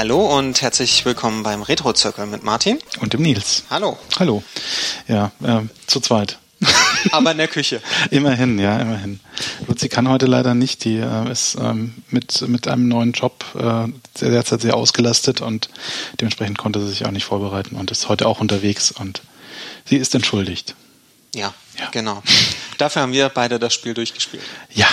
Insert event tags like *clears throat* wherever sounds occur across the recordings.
Hallo und herzlich willkommen beim Retro-Zirkel mit Martin. Und dem Nils. Hallo. Hallo. Ja, äh, zu zweit. *laughs* Aber in der Küche. immerhin, ja, immerhin. Luzi kann heute leider nicht. Die äh, ist ähm, mit, mit einem neuen Job äh, derzeit sehr ausgelastet und dementsprechend konnte sie sich auch nicht vorbereiten und ist heute auch unterwegs und sie ist entschuldigt. Ja, ja. genau. Dafür haben wir beide das Spiel durchgespielt. Ja.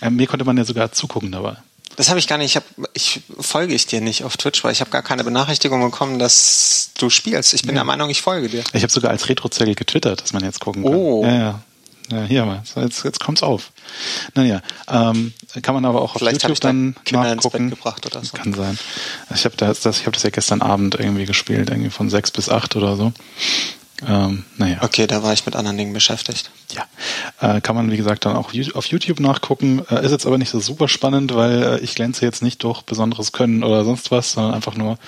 Äh, mir konnte man ja sogar zugucken dabei. Das habe ich gar nicht. Ich, hab, ich folge ich dir nicht auf Twitch, weil ich habe gar keine Benachrichtigung bekommen, dass du spielst. Ich bin ja. der Meinung, ich folge dir. Ich habe sogar als Retro-Zettel getwittert, dass man jetzt gucken kann. Oh. Ja, ja. Ja, hier mal. Jetzt, jetzt kommt's auf. Naja, ähm, kann man aber auch auf Vielleicht YouTube dann Kinder nachgucken. Ins Bett gebracht oder so. Kann sein. Ich habe das, das, ich hab das ja gestern Abend irgendwie gespielt, irgendwie von sechs bis acht oder so. Ähm, naja. Okay, da war ich mit anderen Dingen beschäftigt. Ja, äh, kann man wie gesagt dann auch auf YouTube nachgucken. Äh, ist jetzt aber nicht so super spannend, weil äh, ich glänze jetzt nicht durch besonderes Können oder sonst was, sondern einfach nur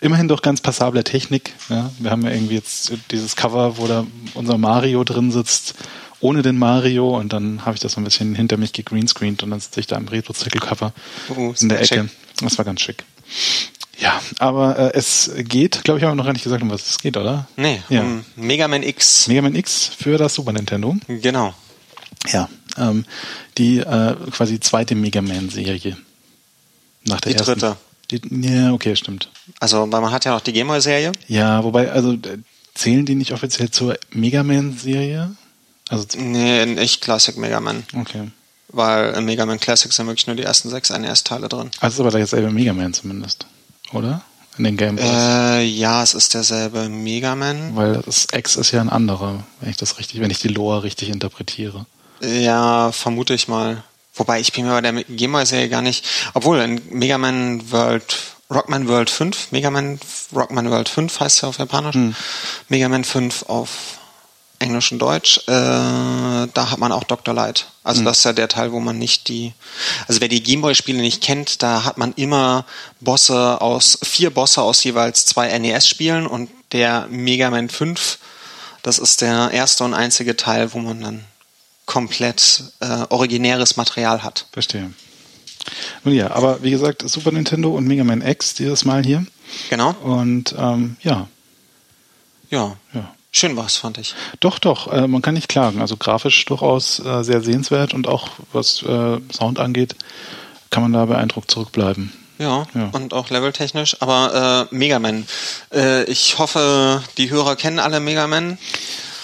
immerhin durch ganz passable Technik. Ja? Wir haben ja irgendwie jetzt dieses Cover, wo da unser Mario drin sitzt, ohne den Mario und dann habe ich das so ein bisschen hinter mich gegreenscreened und dann sitze ich da im Retro-Zirkel-Cover Uh, in der schick. Ecke. Das war ganz schick. Ja, aber äh, es geht, glaube ich, haben wir noch gar nicht gesagt, um was es geht, oder? Nee, Ja. um Mega Man X. Mega Man X für das Super Nintendo. Genau. Ja, ähm, die äh, quasi zweite Mega Man-Serie. Nach der Die ersten. dritte. Die, ja, okay, stimmt. Also, weil man hat ja noch die Gameboy-Serie. Ja, wobei, also äh, zählen die nicht offiziell zur Mega Man-Serie? Also, Nee, nicht Classic Mega Man. okay. Weil im Mega Man Classic sind wirklich nur die ersten sechs NES-Teile drin. Also ist aber derselbe Mega Man zumindest, oder? In den Game. Äh, ja, es ist derselbe Mega Man. Weil das X ist ja ein anderer, wenn ich das richtig, wenn ich die Lore richtig interpretiere. Ja, vermute ich mal. Wobei ich bin mir bei der Gameboy-Serie gar nicht. Obwohl, in Mega Man World, Rockman World 5, Mega Man Rockman World 5 heißt ja auf Japanisch, Mega Man 5 auf Englisch und Deutsch, äh, da hat man auch Dr. Light. Also das ist ja der Teil, wo man nicht die, also wer die Gameboy-Spiele nicht kennt, da hat man immer Bosse aus, vier Bosse aus jeweils zwei NES-Spielen und der Mega Man 5, das ist der erste und einzige Teil, wo man dann komplett äh, originäres Material hat. Verstehe. Nun ja, aber wie gesagt, Super Nintendo und Mega Man X dieses Mal hier. Genau. Und ähm, ja, Ja. ja. Schön war's, fand ich. Doch, doch, äh, man kann nicht klagen. Also grafisch durchaus äh, sehr sehenswert und auch was äh, Sound angeht, kann man da beeindruckt zurückbleiben. Ja, Ja. und auch leveltechnisch. Aber äh, Mega Man. Äh, ich hoffe, die Hörer kennen alle Mega Man.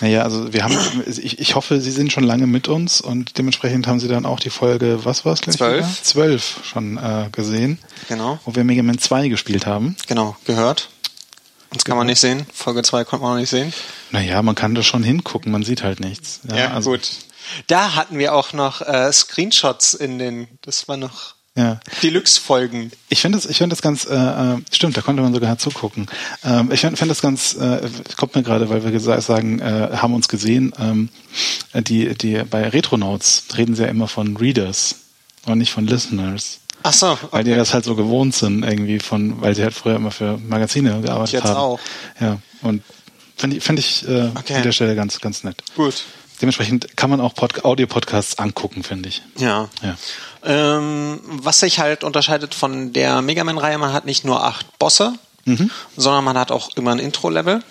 Naja, also wir haben, ich, ich hoffe, Sie sind schon lange mit uns und dementsprechend haben Sie dann auch die Folge, was war es gleich? Zwölf. Zwölf schon äh, gesehen, Genau, wo wir Mega Man 2 gespielt haben. genau, gehört. Das kann man nicht sehen. Folge 2 konnte man noch nicht sehen. Naja, man kann da schon hingucken, man sieht halt nichts. also, gut. Da hatten wir auch noch äh, Screenshots in den, das war noch Ja. Deluxe-Folgen. Ich finde das, ich finde das ganz, äh, äh, stimmt, da konnte man sogar zugucken. Ähm, ich finde find das ganz, äh, kommt mir gerade, weil wir gesa- sagen, äh, haben uns gesehen, ähm, die, die, bei Retronauts reden sie ja immer von Readers und nicht von Listeners. Ach so, Weil die okay. das halt so gewohnt sind, irgendwie von, weil sie halt früher immer für Magazine gearbeitet Jetzt haben. auch. Ja. Und finde ich, find ich äh, Okay. an der Stelle ganz, ganz nett. gut. Dementsprechend kann man auch Pod Audio-Podcasts angucken, finde ich. Ja. Ja. Ähm, was sich halt unterscheidet von der Mega Man-Reihe, man hat nicht nur acht Bosse, Mhm. sondern man hat auch immer ein Intro-Level.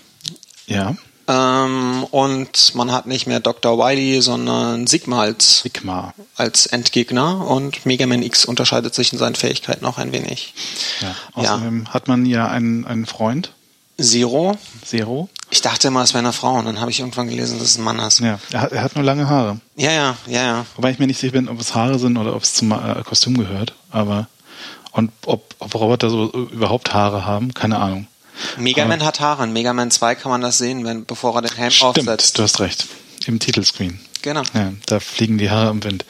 Ja. Ähm, und man hat nicht mehr Dr. Wily, sondern Sigma als, Sigma. als Endgegner. Und Mega Man X unterscheidet sich in seinen Fähigkeiten auch ein wenig. Ja. Außerdem hat man ja einen, einen Freund, Zero. Zero. Ich dachte immer, es wäre eine Frau. Und dann habe ich irgendwann gelesen, dass es ein Mann ist. Ja, er hat, er hat nur lange Haare. Ja, ja, ja, ja. Wobei ich mir nicht sicher bin, ob es Haare sind oder ob es zum äh, Kostüm gehört. Aber und ob, ob Roboter so überhaupt Haare haben, keine Ahnung. Mega Aber- Man hat Haare. In Mega Man 2 kann man das sehen, wenn, bevor er den Helm Stimmt, aufsetzt. du hast recht. Im Titelscreen. Genau. Ja, da fliegen die Haare im Wind.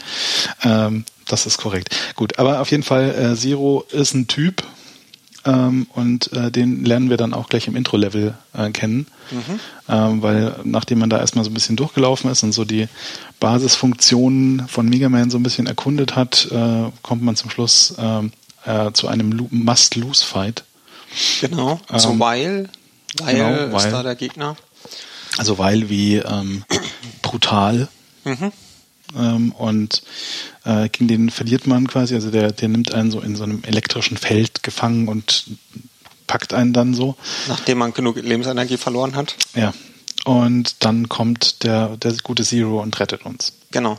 Ähm, das ist korrekt. Gut, aber auf jeden Fall, äh, Zero ist ein Typ ähm, und äh, den lernen wir dann auch gleich im Intro-Level äh, kennen. Ähm, weil nachdem man da erstmal so ein bisschen durchgelaufen ist und so die Basisfunktionen von Mega Man so ein bisschen erkundet hat, äh, kommt man zum Schluss ähm, äh, zu einem Lo- Must-Lose-Fight. Genau. Zu Ähm, Weil. Weil genau, ist Weil. da der Gegner. Also weil wie ähm, brutal Mhm. ähm, und äh, gegen den verliert man quasi, also der, der nimmt einen so in so einem elektrischen Feld gefangen und packt einen dann so. Nachdem man genug Lebensenergie verloren hat. Ja. Und dann kommt der, der gute Zero und rettet uns. Genau.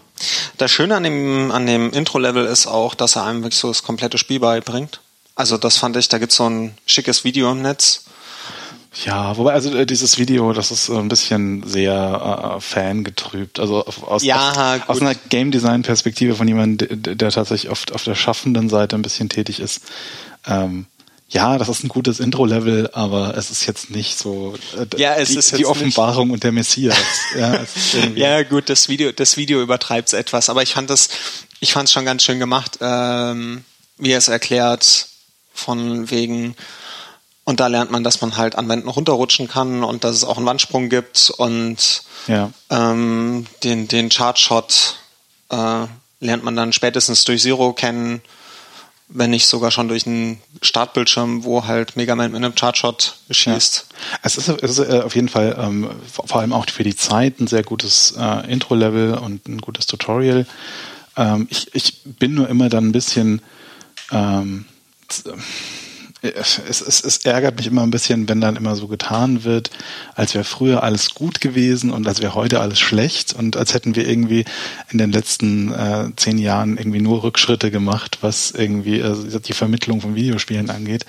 Das Schöne an dem, an dem Intro-Level ist auch, dass er einem wirklich so das komplette Spiel beibringt. Also das fand ich, da gibt's so ein schickes Video im Netz. Ja, wobei also äh, dieses Video, das ist so ein bisschen sehr äh, fangetrübt. Also aus, Ja, aus, aus einer Game Design Perspektive von jemandem, der, der tatsächlich oft auf der schaffenden Seite ein bisschen tätig ist. Ähm, ja, das ist ein gutes Intro-Level, aber es ist jetzt nicht so äh, Ja, es die, ist die Offenbarung und der Messias. ja, *laughs* Ja, gut, das Video, das Video übertreibt's etwas, aber ich fand das, ich fand's schon ganz schön gemacht, ähm, wie er es erklärt, von wegen, und da lernt man, dass man halt an Wänden runterrutschen kann und dass es auch einen Wandsprung gibt und ja. ähm, den, den Chartshot äh, lernt man dann spätestens durch Zero kennen, wenn nicht sogar schon durch einen Startbildschirm, wo halt Mega Man mit einem Chartshot schießt. Es ist, es ist äh, auf jeden Fall ähm, vor allem auch für die Zeit ein sehr gutes äh, Intro-Level und ein gutes Tutorial. Ähm, ich, ich bin nur immer dann ein bisschen ähm, es, es, es ärgert mich immer ein bisschen, wenn dann immer so getan wird, als wäre früher alles gut gewesen und als wäre heute alles schlecht und als hätten wir irgendwie in den letzten äh, zehn Jahren irgendwie nur Rückschritte gemacht, was irgendwie also die Vermittlung von Videospielen angeht,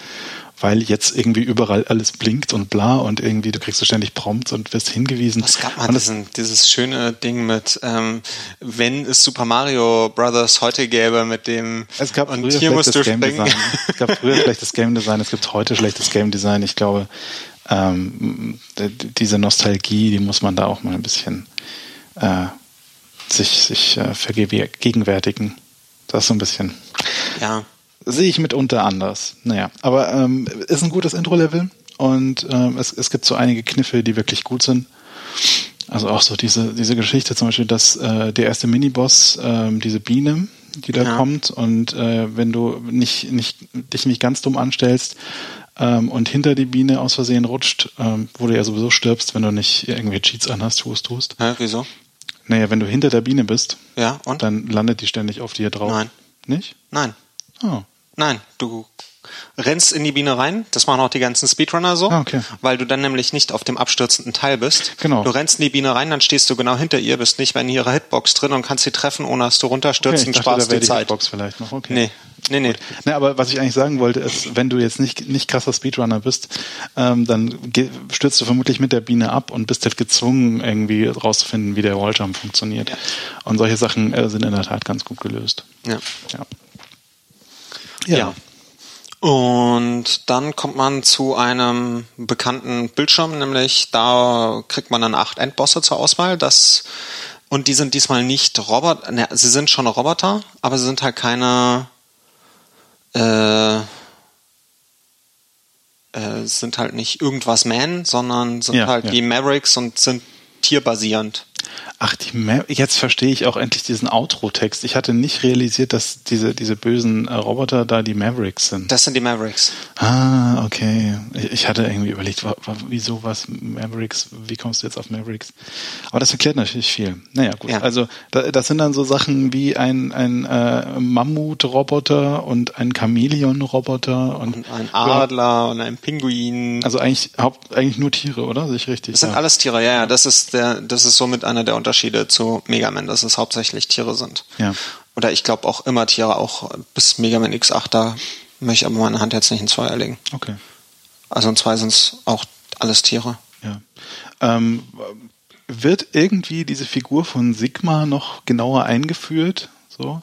weil jetzt irgendwie überall alles blinkt und bla und irgendwie du kriegst so ständig Prompts und wirst hingewiesen. Es gab mal diesen, dieses schöne Ding mit, ähm, wenn es Super Mario Brothers heute gäbe mit dem es gab und früher hier musst du schlechtes Game springen. Design. Es gab früher *laughs* schlechtes Game Design, es gibt heute schlechtes Game Design. Ich glaube, ähm, diese Nostalgie, die muss man da auch mal ein bisschen äh, sich, sich äh, vergegenwärtigen. Das ist so ein bisschen, Ja, sehe ich mitunter anders. Naja, aber ähm, ist ein gutes Intro-Level und ähm, es, es gibt so einige Kniffe, die wirklich gut sind. Also auch so diese, diese Geschichte zum Beispiel, dass äh, der erste Miniboss, ähm, diese Biene, die da Ja. kommt und äh, wenn du nicht, nicht, dich nicht ganz dumm anstellst ähm, und hinter die Biene aus Versehen rutscht, ähm, wo du ja sowieso stirbst, wenn du nicht irgendwie Cheats anhast, tust, tust. Hä, wieso? Naja, wenn du hinter der Biene bist, Ja, und? dann landet die ständig auf dir drauf. Nein. Nicht? Nein, Oh. Nein, du rennst in die Biene rein, das machen auch die ganzen Speedrunner so, Ah, okay. weil du dann nämlich nicht auf dem abstürzenden Teil bist. Genau. Du rennst in die Biene rein, dann stehst du genau hinter ihr, bist nicht mehr in ihrer Hitbox drin und kannst sie treffen, ohne dass du runterstürzt Okay, und dachte, da sparst dir die Zeit. Hitbox vielleicht noch. Okay. Nee, nee, nee. Na, aber was ich eigentlich sagen wollte, ist, wenn du jetzt nicht, nicht krasser Speedrunner bist, ähm, dann stürzt du vermutlich mit der Biene ab und bist halt gezwungen, irgendwie rauszufinden, wie der Walljump funktioniert. Ja. Und solche Sachen äh, sind in der Tat ganz gut gelöst. Ja. Ja. Ja. Und dann kommt man zu einem bekannten Bildschirm, nämlich da kriegt man dann acht Endbosse zur Auswahl. Das und die sind diesmal nicht Roboter, ne, sie sind schon Roboter, aber sie sind halt keine äh, äh, sind halt nicht irgendwas Man, sondern sind Ja, halt ja. wie Mavericks und sind tierbasierend. Ach, jetzt verstehe ich auch endlich diesen Outro-Text. Ich hatte nicht realisiert, dass diese, diese bösen äh, Roboter da die Mavericks sind. Das sind die Mavericks. Ah, okay. Ich, ich hatte irgendwie überlegt, wa, wa, wieso was Mavericks, wie kommst du jetzt auf Mavericks? Aber das erklärt natürlich viel. Naja, gut. Ja. Also da, das sind dann so Sachen wie ein, ein äh, Mammut-Roboter und ein Chamäleon-Roboter und, Und ein Adler und ein Pinguin. also eigentlich haupt, eigentlich nur Tiere, oder? Sehe ich richtig? Das sind ja. alles Tiere, ja, ja. Das ist der, das ist somit einer der Unterschiede zu Mega Man, dass es hauptsächlich Tiere sind. Ja. Oder ich glaube auch immer Tiere, auch bis Mega Man X8, da möchte ich aber meine Hand jetzt nicht ins Feuer legen. Okay. Also in zwei sind es auch alles Tiere. Ja. Ähm, wird irgendwie diese Figur von Sigma noch genauer eingeführt? So?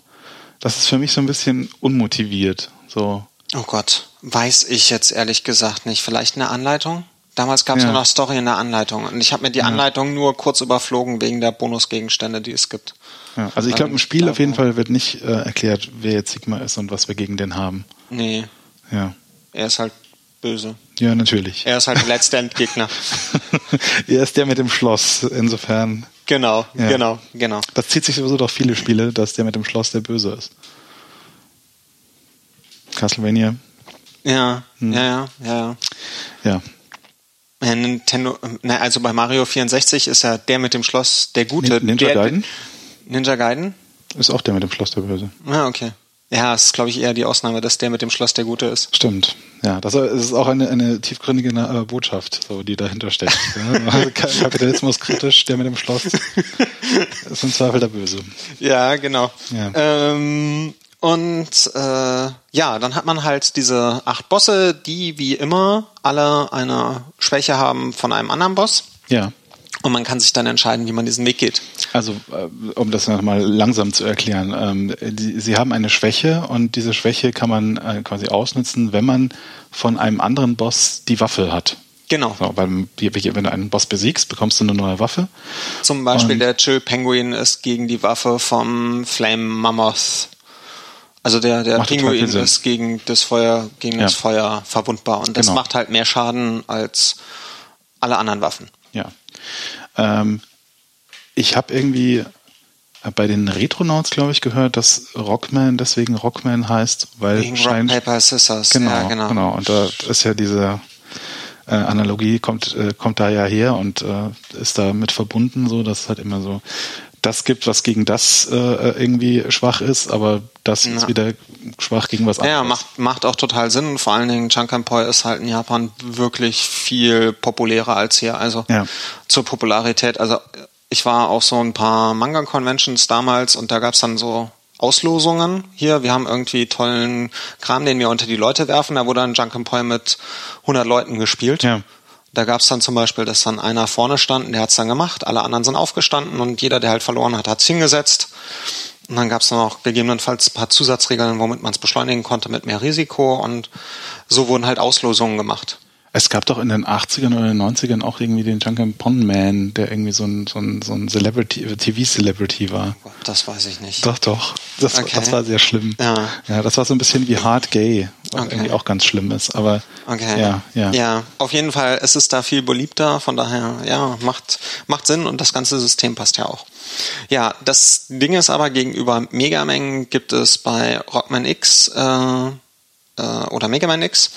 Das ist für mich so ein bisschen unmotiviert. So. Oh Gott, weiß ich jetzt ehrlich gesagt nicht. Vielleicht eine Anleitung? Damals gab es Ja. nur noch Story in der Anleitung. Und ich habe mir die Anleitung nur kurz überflogen wegen der Bonusgegenstände, die es gibt. Ja, also ich glaube, im ich Spiel auf jeden Fall wird nicht äh, erklärt, wer jetzt Sigma ist und was wir gegen den haben. Nee, Ja, er ist halt böse. ja natürlich. Er ist halt der letzte Endgegner. *laughs* er ist der mit dem Schloss, insofern. Genau, Ja. genau, genau. Das zieht sich sowieso durch viele Spiele, dass der mit dem Schloss der Böse ist. Castlevania, Ja, Hm. ja, ja, ja, ja. Ja. Ja, Nintendo, na, also bei Mario 64 ist ja der mit dem Schloss der Gute. Ninja der, Gaiden? Ninja Gaiden? Ist auch der mit dem Schloss der Böse. Ah, okay. Ja, es ist, glaube ich, eher die Ausnahme, dass der mit dem Schloss der Gute ist. Stimmt. Ja, das ist auch eine, eine tiefgründige äh, Botschaft, so, die dahinter steckt. *laughs* also Kapitalismus kritisch, der mit dem Schloss *laughs* ist im Zweifel der Böse. Ja, genau. Ja. Ähm, und äh, ja, dann hat man halt diese acht Bosse, die wie immer alle eine Schwäche haben von einem anderen Boss. Ja. Und man kann sich dann entscheiden, wie man diesen Weg geht. Also, äh, um das nochmal langsam zu erklären, ähm, die, Sie haben eine Schwäche und diese Schwäche kann man äh, quasi ausnutzen, wenn man von einem anderen Boss die Waffe hat. Genau. So, weil, wenn du einen Boss besiegst, bekommst du eine neue Waffe. Zum Beispiel und der Chill Penguin ist gegen die Waffe vom Flame Mammoth. Also der, der Pinguin ist gegen das Feuer, gegen ja. das Feuer verwundbar und das genau. macht halt mehr Schaden als alle anderen Waffen. Ja. Ähm, ich habe irgendwie bei den Retronauts, glaube ich, gehört, dass Rockman deswegen Rockman heißt, weil Wegen scheint, Rock, Paper, Scissors. Genau, ja, genau. genau. Und da ist ja diese äh, Analogie kommt äh, kommt da ja her und äh, ist da mit verbunden, so dass es halt immer so das gibt, was gegen das äh, irgendwie schwach ist, aber das ja. ist wieder schwach gegen was anderes. Ja, macht, macht auch total Sinn. Vor allen Dingen Chankanpoi ist halt in Japan wirklich viel populärer als hier. Also ja. zur Popularität. Also ich war auf so ein paar Manga-Conventions damals und da gab's dann so Auslosungen hier. Wir haben irgendwie tollen Kram, den wir unter die Leute werfen. Da wurde dann Junkenpoi mit 100 Leuten gespielt. Ja. Da gab es dann zum Beispiel, dass dann einer vorne stand, der hat es dann gemacht, alle anderen sind aufgestanden und jeder, der halt verloren hat, hat es hingesetzt. Und dann gab es noch gegebenenfalls ein paar Zusatzregeln, womit man es beschleunigen konnte mit mehr Risiko und so wurden halt Auslosungen gemacht. Es gab doch in den 80ern oder den 90ern auch irgendwie den Junkin Pond Man, der irgendwie so ein, so ein, so ein Celebrity, TV-Celebrity war. Das weiß ich nicht. Doch, doch. Das, okay. das war sehr schlimm. Ja. ja, das war so ein bisschen wie Hard Gay, was okay. irgendwie auch ganz schlimm ist. Aber okay. ja, ja. Ja, auf jeden Fall ist es da viel beliebter, von daher, ja, macht, macht Sinn und das ganze System passt ja auch. Ja, das Ding ist aber gegenüber Megamengen gibt es bei Rockman X äh, äh, oder Megaman X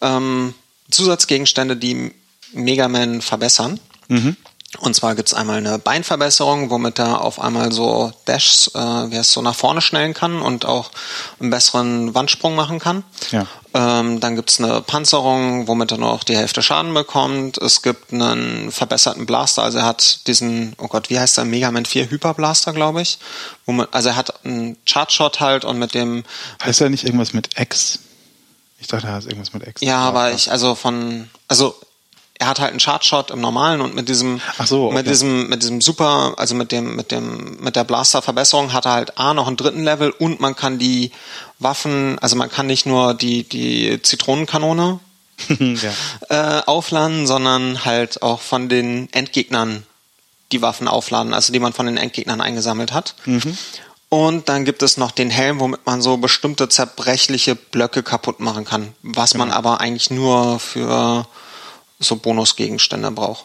ähm, Zusatzgegenstände, die Mega Man verbessern. Mhm. Und zwar gibt's einmal eine Beinverbesserung, womit er auf einmal so Dashs, äh, wie heißt so nach vorne schnellen kann und auch einen besseren Wandsprung machen kann. Ja. Ähm, dann gibt's eine Panzerung, womit er noch die Hälfte Schaden bekommt. Es gibt einen verbesserten Blaster, also er hat diesen, oh Gott, wie heißt der? Mega Man 4 Hyperblaster, glaube ich. Womit, also er hat einen Chartshot halt und mit dem. Heißt er nicht irgendwas mit X? Ich dachte, er hat irgendwas mit X. Ja, aber ich, also von, also er hat halt einen Chartshot im normalen und mit diesem, Ach so, okay. mit diesem, mit diesem super, also mit dem, mit dem, mit der Blaster-Verbesserung hat er halt A noch einen dritten Level und man kann die Waffen, also man kann nicht nur die, die Zitronenkanone *laughs* ja. äh, aufladen, sondern halt auch von den Endgegnern die Waffen aufladen, also die man von den Endgegnern eingesammelt hat. Mhm. Und dann gibt es noch den Helm, womit man so bestimmte zerbrechliche Blöcke kaputt machen kann, was genau. man aber eigentlich nur für so Bonusgegenstände braucht.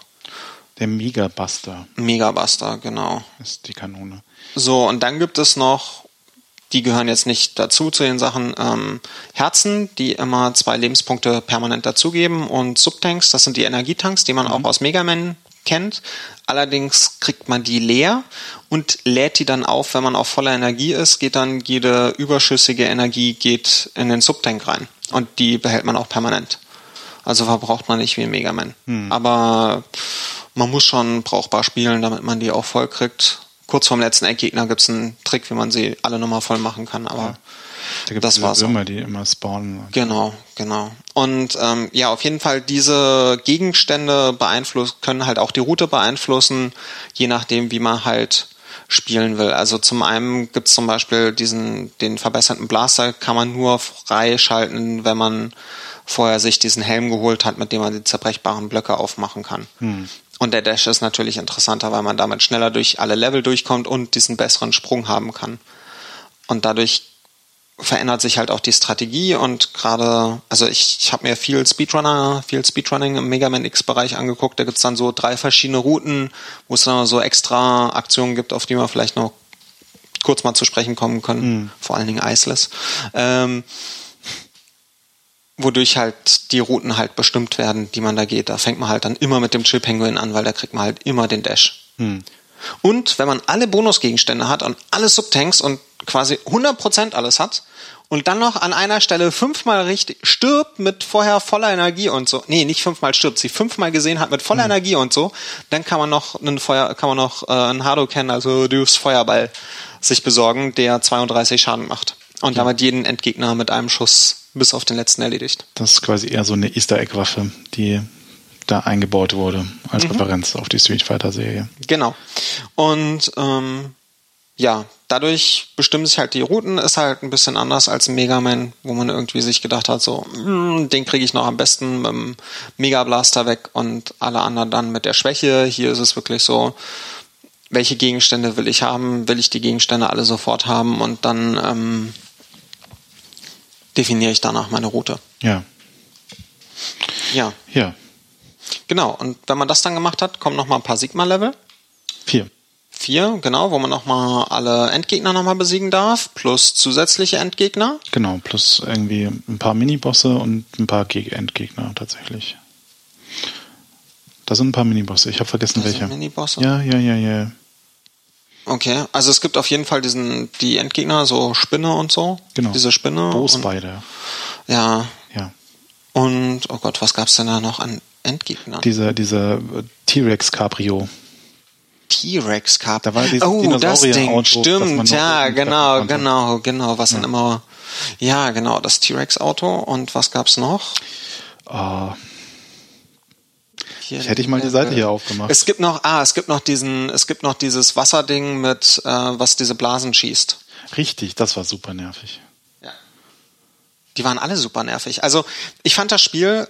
Der Megabuster. Megabuster, genau. Ist die Kanone. So, und dann gibt es noch, die gehören jetzt nicht dazu zu den Sachen, ähm, Herzen, die immer zwei Lebenspunkte permanent dazugeben und Subtanks, das sind die Energietanks, die man mhm. auch aus Mega Man kennt. Allerdings kriegt man die leer und lädt die dann auf, wenn man auf voller Energie ist, geht dann jede überschüssige Energie geht in den Subtank rein und die behält man auch permanent. Also verbraucht man nicht wie ein Mega Man. Hm. Aber man muss schon brauchbar spielen, damit man die auch voll kriegt. Kurz vorm letzten Endgegner gibt es einen Trick, wie man sie alle nochmal voll machen kann, aber ja. Da gibt es Würmer, die immer spawnen. Genau, genau. Und ähm, ja, auf jeden Fall diese Gegenstände beeinflussen, können halt auch die Route beeinflussen, je nachdem, wie man halt spielen will. Also zum einen gibt es zum Beispiel diesen, den verbesserten Blaster kann man nur freischalten, wenn man vorher sich diesen Helm geholt hat, mit dem man die zerbrechbaren Blöcke aufmachen kann. Hm. Und der Dash ist natürlich interessanter, weil man damit schneller durch alle Level durchkommt und diesen besseren Sprung haben kann. Und dadurch verändert sich halt auch die Strategie und gerade, also ich, ich habe mir viel Speedrunner, viel Speedrunning im Mega Man X-Bereich angeguckt. Da gibt's dann so drei verschiedene Routen, wo es dann so extra Aktionen gibt, auf die wir vielleicht noch kurz mal zu sprechen kommen können, mhm. vor allen Dingen Iceless. Ähm, wodurch halt die Routen halt bestimmt werden, die man da geht. Da fängt man halt dann immer mit dem Chill Penguin an, weil da kriegt man halt immer den Dash. Mhm. Und wenn man alle Bonusgegenstände hat und alle Subtanks und quasi 100% alles hat und dann noch an einer Stelle fünfmal richtig stirbt mit vorher voller Energie und so. Nee, nicht fünfmal stirbt, sie fünfmal gesehen hat mit voller mhm. Energie und so, dann kann man noch einen Feuer kann man noch äh, einen Hadoken, also Deus Feuerball sich besorgen, der 32 Schaden macht und ja. damit jeden Endgegner mit einem Schuss bis auf den letzten erledigt. Das ist quasi eher so eine Easter Egg Waffe, die da eingebaut wurde als mhm. Referenz auf die Street Fighter Serie. Genau. Und ähm, ja, dadurch bestimmen sich halt die Routen, ist halt ein bisschen anders als Mega Man, wo man irgendwie sich gedacht hat, so, mh, den kriege ich noch am besten mit dem Mega Blaster weg und alle anderen dann mit der Schwäche. Hier ist es wirklich so, welche Gegenstände will ich haben? Will ich die Gegenstände alle sofort haben und dann ähm, definiere ich danach meine Route. Ja. Ja. Ja. Genau, und wenn man das dann gemacht hat, kommen nochmal ein paar Sigma-Level. Vier. Vier, genau, wo man nochmal alle Endgegner nochmal besiegen darf, plus zusätzliche Endgegner. Genau, plus irgendwie ein paar Minibosse und ein paar Endgegner tatsächlich. Da sind ein paar Minibosse, ich habe vergessen das welche. Sind Minibosse? Ja, ja, ja, ja. Okay, also es gibt auf jeden Fall diesen, die Endgegner, so Spinne und so. Genau. Diese Spinne. Bossbeide. Ja. Ja. Und, oh Gott, was gab's denn da noch an Endgegnern? Diese, diese T-Rex Cabrio. T-Rex Cabrio. Da war dieses oh, das Ding, stimmt, ja, genau, genau, genau, was ja. dann immer, ja, genau, das T-Rex Auto und was gab's noch? Oh, hier, ich hätte ich mal die Seite hier aufgemacht. Es gibt noch, ah, es gibt noch diesen, es gibt noch dieses Wasserding mit, äh, was diese Blasen schießt. Richtig, das war super nervig. Ja. Die waren alle super nervig. Also ich fand das Spiel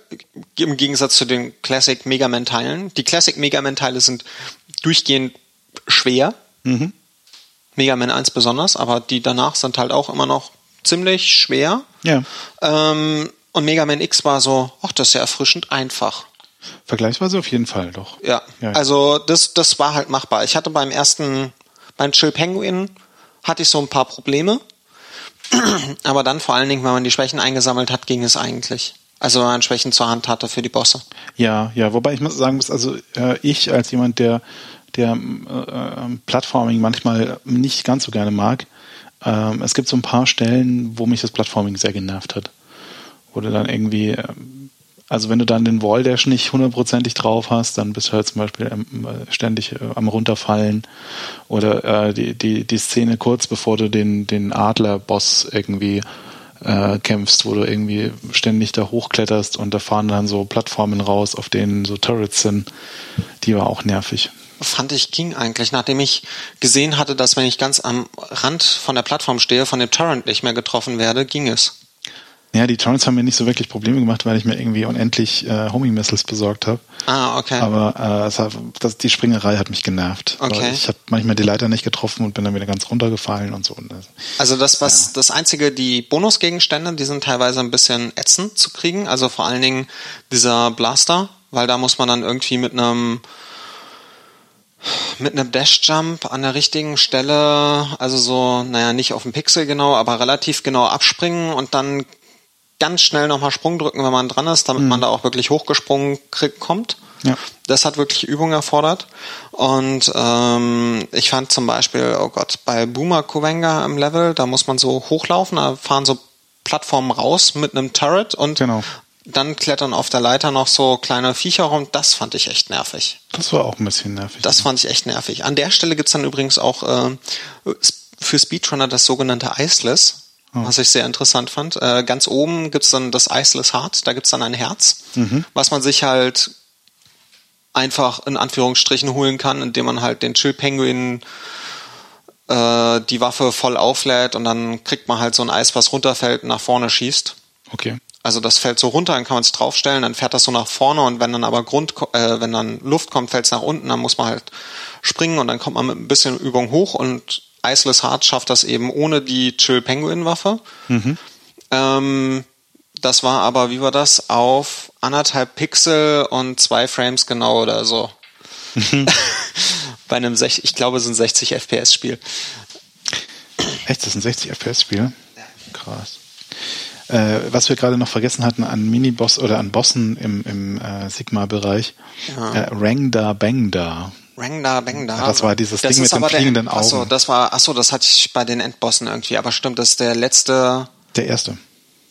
im Gegensatz zu den Classic Mega Man Teilen. Die Classic Mega Man Teile sind durchgehend schwer. Mhm. Mega Man 1 besonders, aber die danach sind halt auch immer noch ziemlich schwer. Ja. Ähm, und Mega Man X war so, ach, das ist ja erfrischend einfach. Vergleichsweise auf jeden Fall, doch. Ja, ja. also das, das war halt machbar. Ich hatte beim ersten, beim Chill Penguin hatte ich so ein paar Probleme. *clears throat* Aber dann vor allen Dingen, wenn man die Schwächen eingesammelt hat, ging es eigentlich. Also wenn man Schwächen zur Hand hatte für die Bosse. Ja, ja, wobei ich muss sagen muss, also äh, ich als jemand, der, der äh, äh Plattforming manchmal nicht ganz so gerne mag, äh, es gibt so ein paar Stellen, wo mich das Plattforming sehr genervt hat. Du dann irgendwie ähm, also wenn du dann den Walldash nicht hundertprozentig drauf hast, dann bist du halt zum Beispiel ähm, ständig äh, am runterfallen oder äh, die, die, die Szene kurz bevor du den, den Adler-Boss irgendwie äh, kämpfst, wo du irgendwie ständig da hochkletterst und da fahren dann so Plattformen raus, auf denen so Turrets sind. Die war auch nervig. Fand ich ging eigentlich, nachdem ich gesehen hatte, dass wenn ich ganz am Rand von der Plattform stehe, von dem Turret nicht mehr getroffen werde, ging es. Ja, die Torrents haben mir nicht so wirklich Probleme gemacht, weil ich mir irgendwie unendlich äh, Homing-Missiles besorgt habe. Ah, okay. Aber äh, hat, das, die Springerei hat mich genervt. Okay. Ich habe manchmal die Leiter nicht getroffen und bin dann wieder ganz runtergefallen und so. Also das, was ja. das einzige, die Bonusgegenstände, die sind teilweise ein bisschen ätzend zu kriegen. Also vor allen Dingen dieser Blaster, weil da muss man dann irgendwie mit einem mit einem Dash-Jump an der richtigen Stelle, also so, naja, nicht auf dem Pixel genau, aber relativ genau abspringen und dann ganz schnell nochmal Sprung drücken, wenn man dran ist, damit mhm. man da auch wirklich hochgesprungen krieg, kommt. Ja. Das hat wirklich Übung erfordert. Und ähm, ich fand zum Beispiel, oh Gott, bei Boomer Kuwenga im Level, da muss man so hochlaufen, da fahren so Plattformen raus mit einem Turret und genau. Dann klettern auf der Leiter noch so kleine Viecher rum. Das fand ich echt nervig. Das war auch ein bisschen nervig. Das fand ich echt nervig. An der Stelle gibt's dann übrigens auch äh, für Speedrunner das sogenannte Iceless was ich sehr interessant fand. Äh, ganz oben gibt's dann das Iceless Heart, da gibt's dann ein Herz, mhm. was man sich halt einfach in Anführungsstrichen holen kann, indem man halt den Chill Penguin äh, die Waffe voll auflädt und dann kriegt man halt so ein Eis, was runterfällt und nach vorne schießt. Okay. Also das fällt so runter, dann kann man es draufstellen, dann fährt das so nach vorne und wenn dann aber Grund, äh, wenn dann Luft kommt, fällt es nach unten, dann muss man halt springen und dann kommt man mit ein bisschen Übung hoch und Iceless Heart schafft das eben ohne die Chill Penguin Waffe. Mhm. Ähm, das war aber, wie war das, auf anderthalb Pixel und zwei Frames genau oder so. Mhm. *laughs* Bei einem, 60, ich glaube, es ist ein 60 FPS Spiel. Echt, das ist ein 60 FPS Spiel? Krass. Äh, was wir gerade noch vergessen hatten an Miniboss oder an Bossen im, im äh, Sigma-Bereich, ja. äh, Rangda Bangda Rangda, Bangda. Das war dieses Das Ding mit den aber der- fliegenden Achso, Augen. das war, achso, das hatte ich bei den Endbossen irgendwie. Aber stimmt, das ist der letzte, Der erste.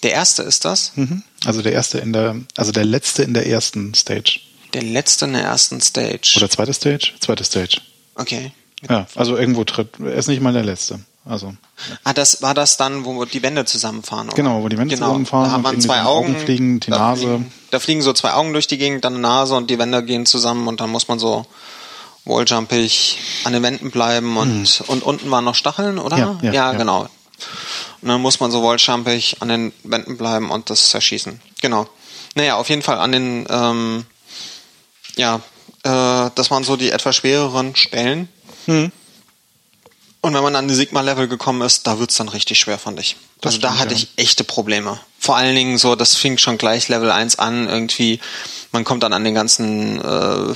der erste ist das? Mhm. Also der erste in der, also der letzte in der ersten Stage. Der letzte in der ersten Stage. Oder zweite Stage? Zweite Stage. okay. Ja, also irgendwo tritt, er ist nicht mal der letzte. Also, Ah, das war das dann, wo die Wände zusammenfahren. Oder? Genau, wo die Wände zusammenfahren Da hat man zwei Augen, Augen fliegen, die da Nase. Fliegen, da fliegen so zwei Augen durch die Gegend, dann eine Nase und die Wände gehen zusammen und dann muss man so walljumpig an den Wänden bleiben und, und unten waren noch Stacheln, oder? Hm. Ja, ja, ja. genau. Und dann muss man so walljumpig an den Wänden bleiben und das zerschießen. Genau. Naja, auf jeden Fall an den, ähm, ja, äh, das waren so die etwas schwereren Stellen. Hm. Und wenn man an die Sigma-Level gekommen ist, da wird's dann richtig schwer, fand ich. Das also da stimmt, hatte ja. ich echte Probleme. Vor allen Dingen so, das fing schon gleich Level 1 an, irgendwie, man kommt dann an den ganzen äh,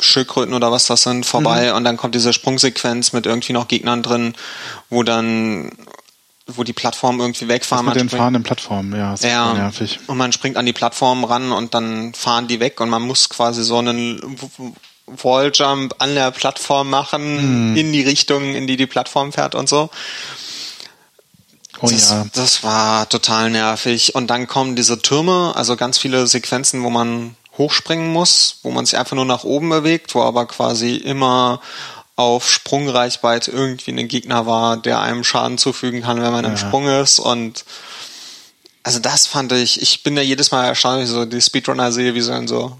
Schildkröten oder was das sind vorbei Mhm. und dann kommt diese Sprungsequenz mit irgendwie noch Gegnern drin, wo dann wo die Plattform irgendwie das wegfahren. mit man den springt- fahrenden Plattformen, ja, ist ja, nervig. und man springt an die Plattform ran und dann fahren die weg und man muss quasi so einen Walljump an der Plattform machen Mhm. in die Richtung, in die die Plattform fährt und so. Oh das, ja. das war total nervig. Und dann kommen diese Türme, also ganz viele Sequenzen, wo man hochspringen muss, wo man sich einfach nur nach oben bewegt, wo aber quasi immer auf Sprungreichweite irgendwie ein Gegner war, der einem Schaden zufügen kann, wenn man im Ja. Sprung ist. Und also das fand ich, ich bin ja jedes Mal erstaunt, wenn ich so die Speedrunner sehe, wie sie dann so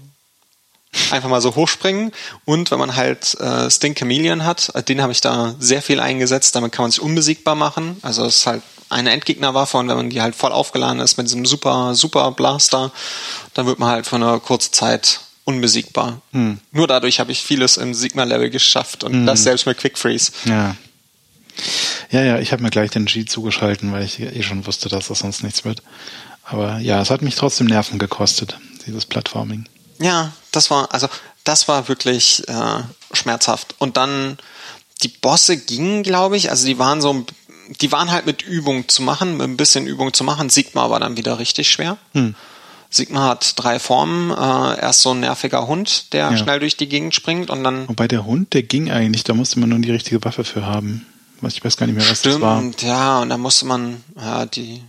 einfach mal so hochspringen. Und wenn man halt äh, Sting Chameleon hat, äh, den habe ich da sehr viel eingesetzt, damit kann man sich unbesiegbar machen. Also es ist halt eine Endgegnerwaffe und wenn man die halt voll aufgeladen ist mit diesem super, super Blaster, dann wird man halt für eine kurze Zeit unbesiegbar. Nur dadurch habe ich vieles im Sigma-Level geschafft und das selbst mit Quick Freeze. Ja. Ja, ja, ich habe mir gleich den G zugeschalten, weil ich eh schon wusste, dass das sonst nichts wird. Aber ja, es hat mich trotzdem Nerven gekostet, dieses Plattforming. Ja, das war, also das war wirklich äh, schmerzhaft. Und dann die Bosse gingen, glaube ich, also die waren so, die waren halt mit Übung zu machen, mit ein bisschen Übung zu machen. Sigma war dann wieder richtig schwer. Hm. Sigma hat drei Formen. Äh, erst so ein nerviger Hund, der Ja. schnell durch die Gegend springt und dann Wobei der Hund, der ging eigentlich, da musste man nur die richtige Waffe für haben. Ich weiß gar nicht mehr, was das war. stimmt, ja, und dann musste man, ja, die,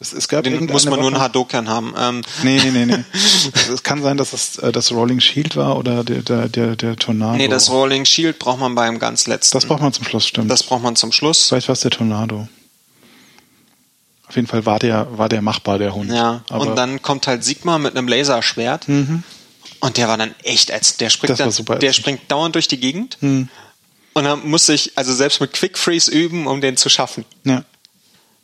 Es, es gab den muss man nur einen Hadoken haben. Ähm, Nee, nee, nee, nee. es, *laughs* es kann sein, dass es äh, das Rolling Shield war oder der, der, der, der Tornado. nee, das Rolling Shield braucht man beim ganz letzten. Das braucht man zum Schluss, stimmt. das braucht man zum Schluss. Vielleicht war es der Tornado. Auf jeden Fall war der, war der machbar, der Hund. Ja, Aber Mhm. und dann kommt halt Sigma mit einem Laserschwert. Und der war dann echt ätzend. Der springt, Das dann, der ätzend. Springt dauernd durch die Gegend. Und dann musste ich also selbst mit Quick Freeze üben, um den zu schaffen. ja.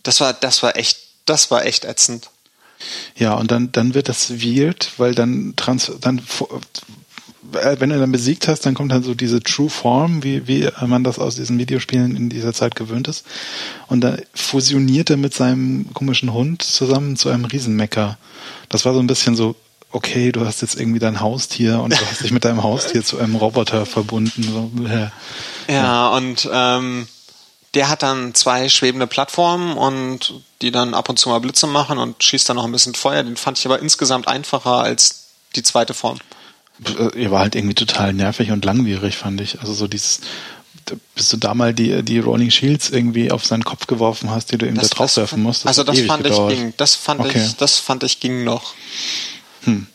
Das war, das war echt, das war echt ätzend. Ja, und dann, dann wird das weird, weil dann trans, dann, äh, wenn du dann besiegt hast, dann kommt dann so diese True Form, wie, wie man das aus diesen Videospielen in dieser Zeit gewöhnt ist. Und dann fusioniert er mit seinem komischen Hund zusammen zu einem Riesenmecker. Das war so ein bisschen so, okay, du hast jetzt irgendwie dein Haustier und du hast dich mit deinem *laughs* Haustier zu einem Roboter verbunden. So, äh. Ja, und ähm, der hat dann zwei schwebende Plattformen und die dann ab und zu mal Blitze machen und schießt dann noch ein bisschen Feuer. Den fand ich aber insgesamt einfacher als die zweite Form. Äh, Ihr war halt irgendwie total nervig und langwierig, fand ich. Also so dieses, bis du da mal die, die Rolling Shields irgendwie auf seinen Kopf geworfen hast, die du ihm da drauf werfen musst. also hat das fand gedauert. ich ging, das fand Okay. Hm. ich, das fand ich ging noch.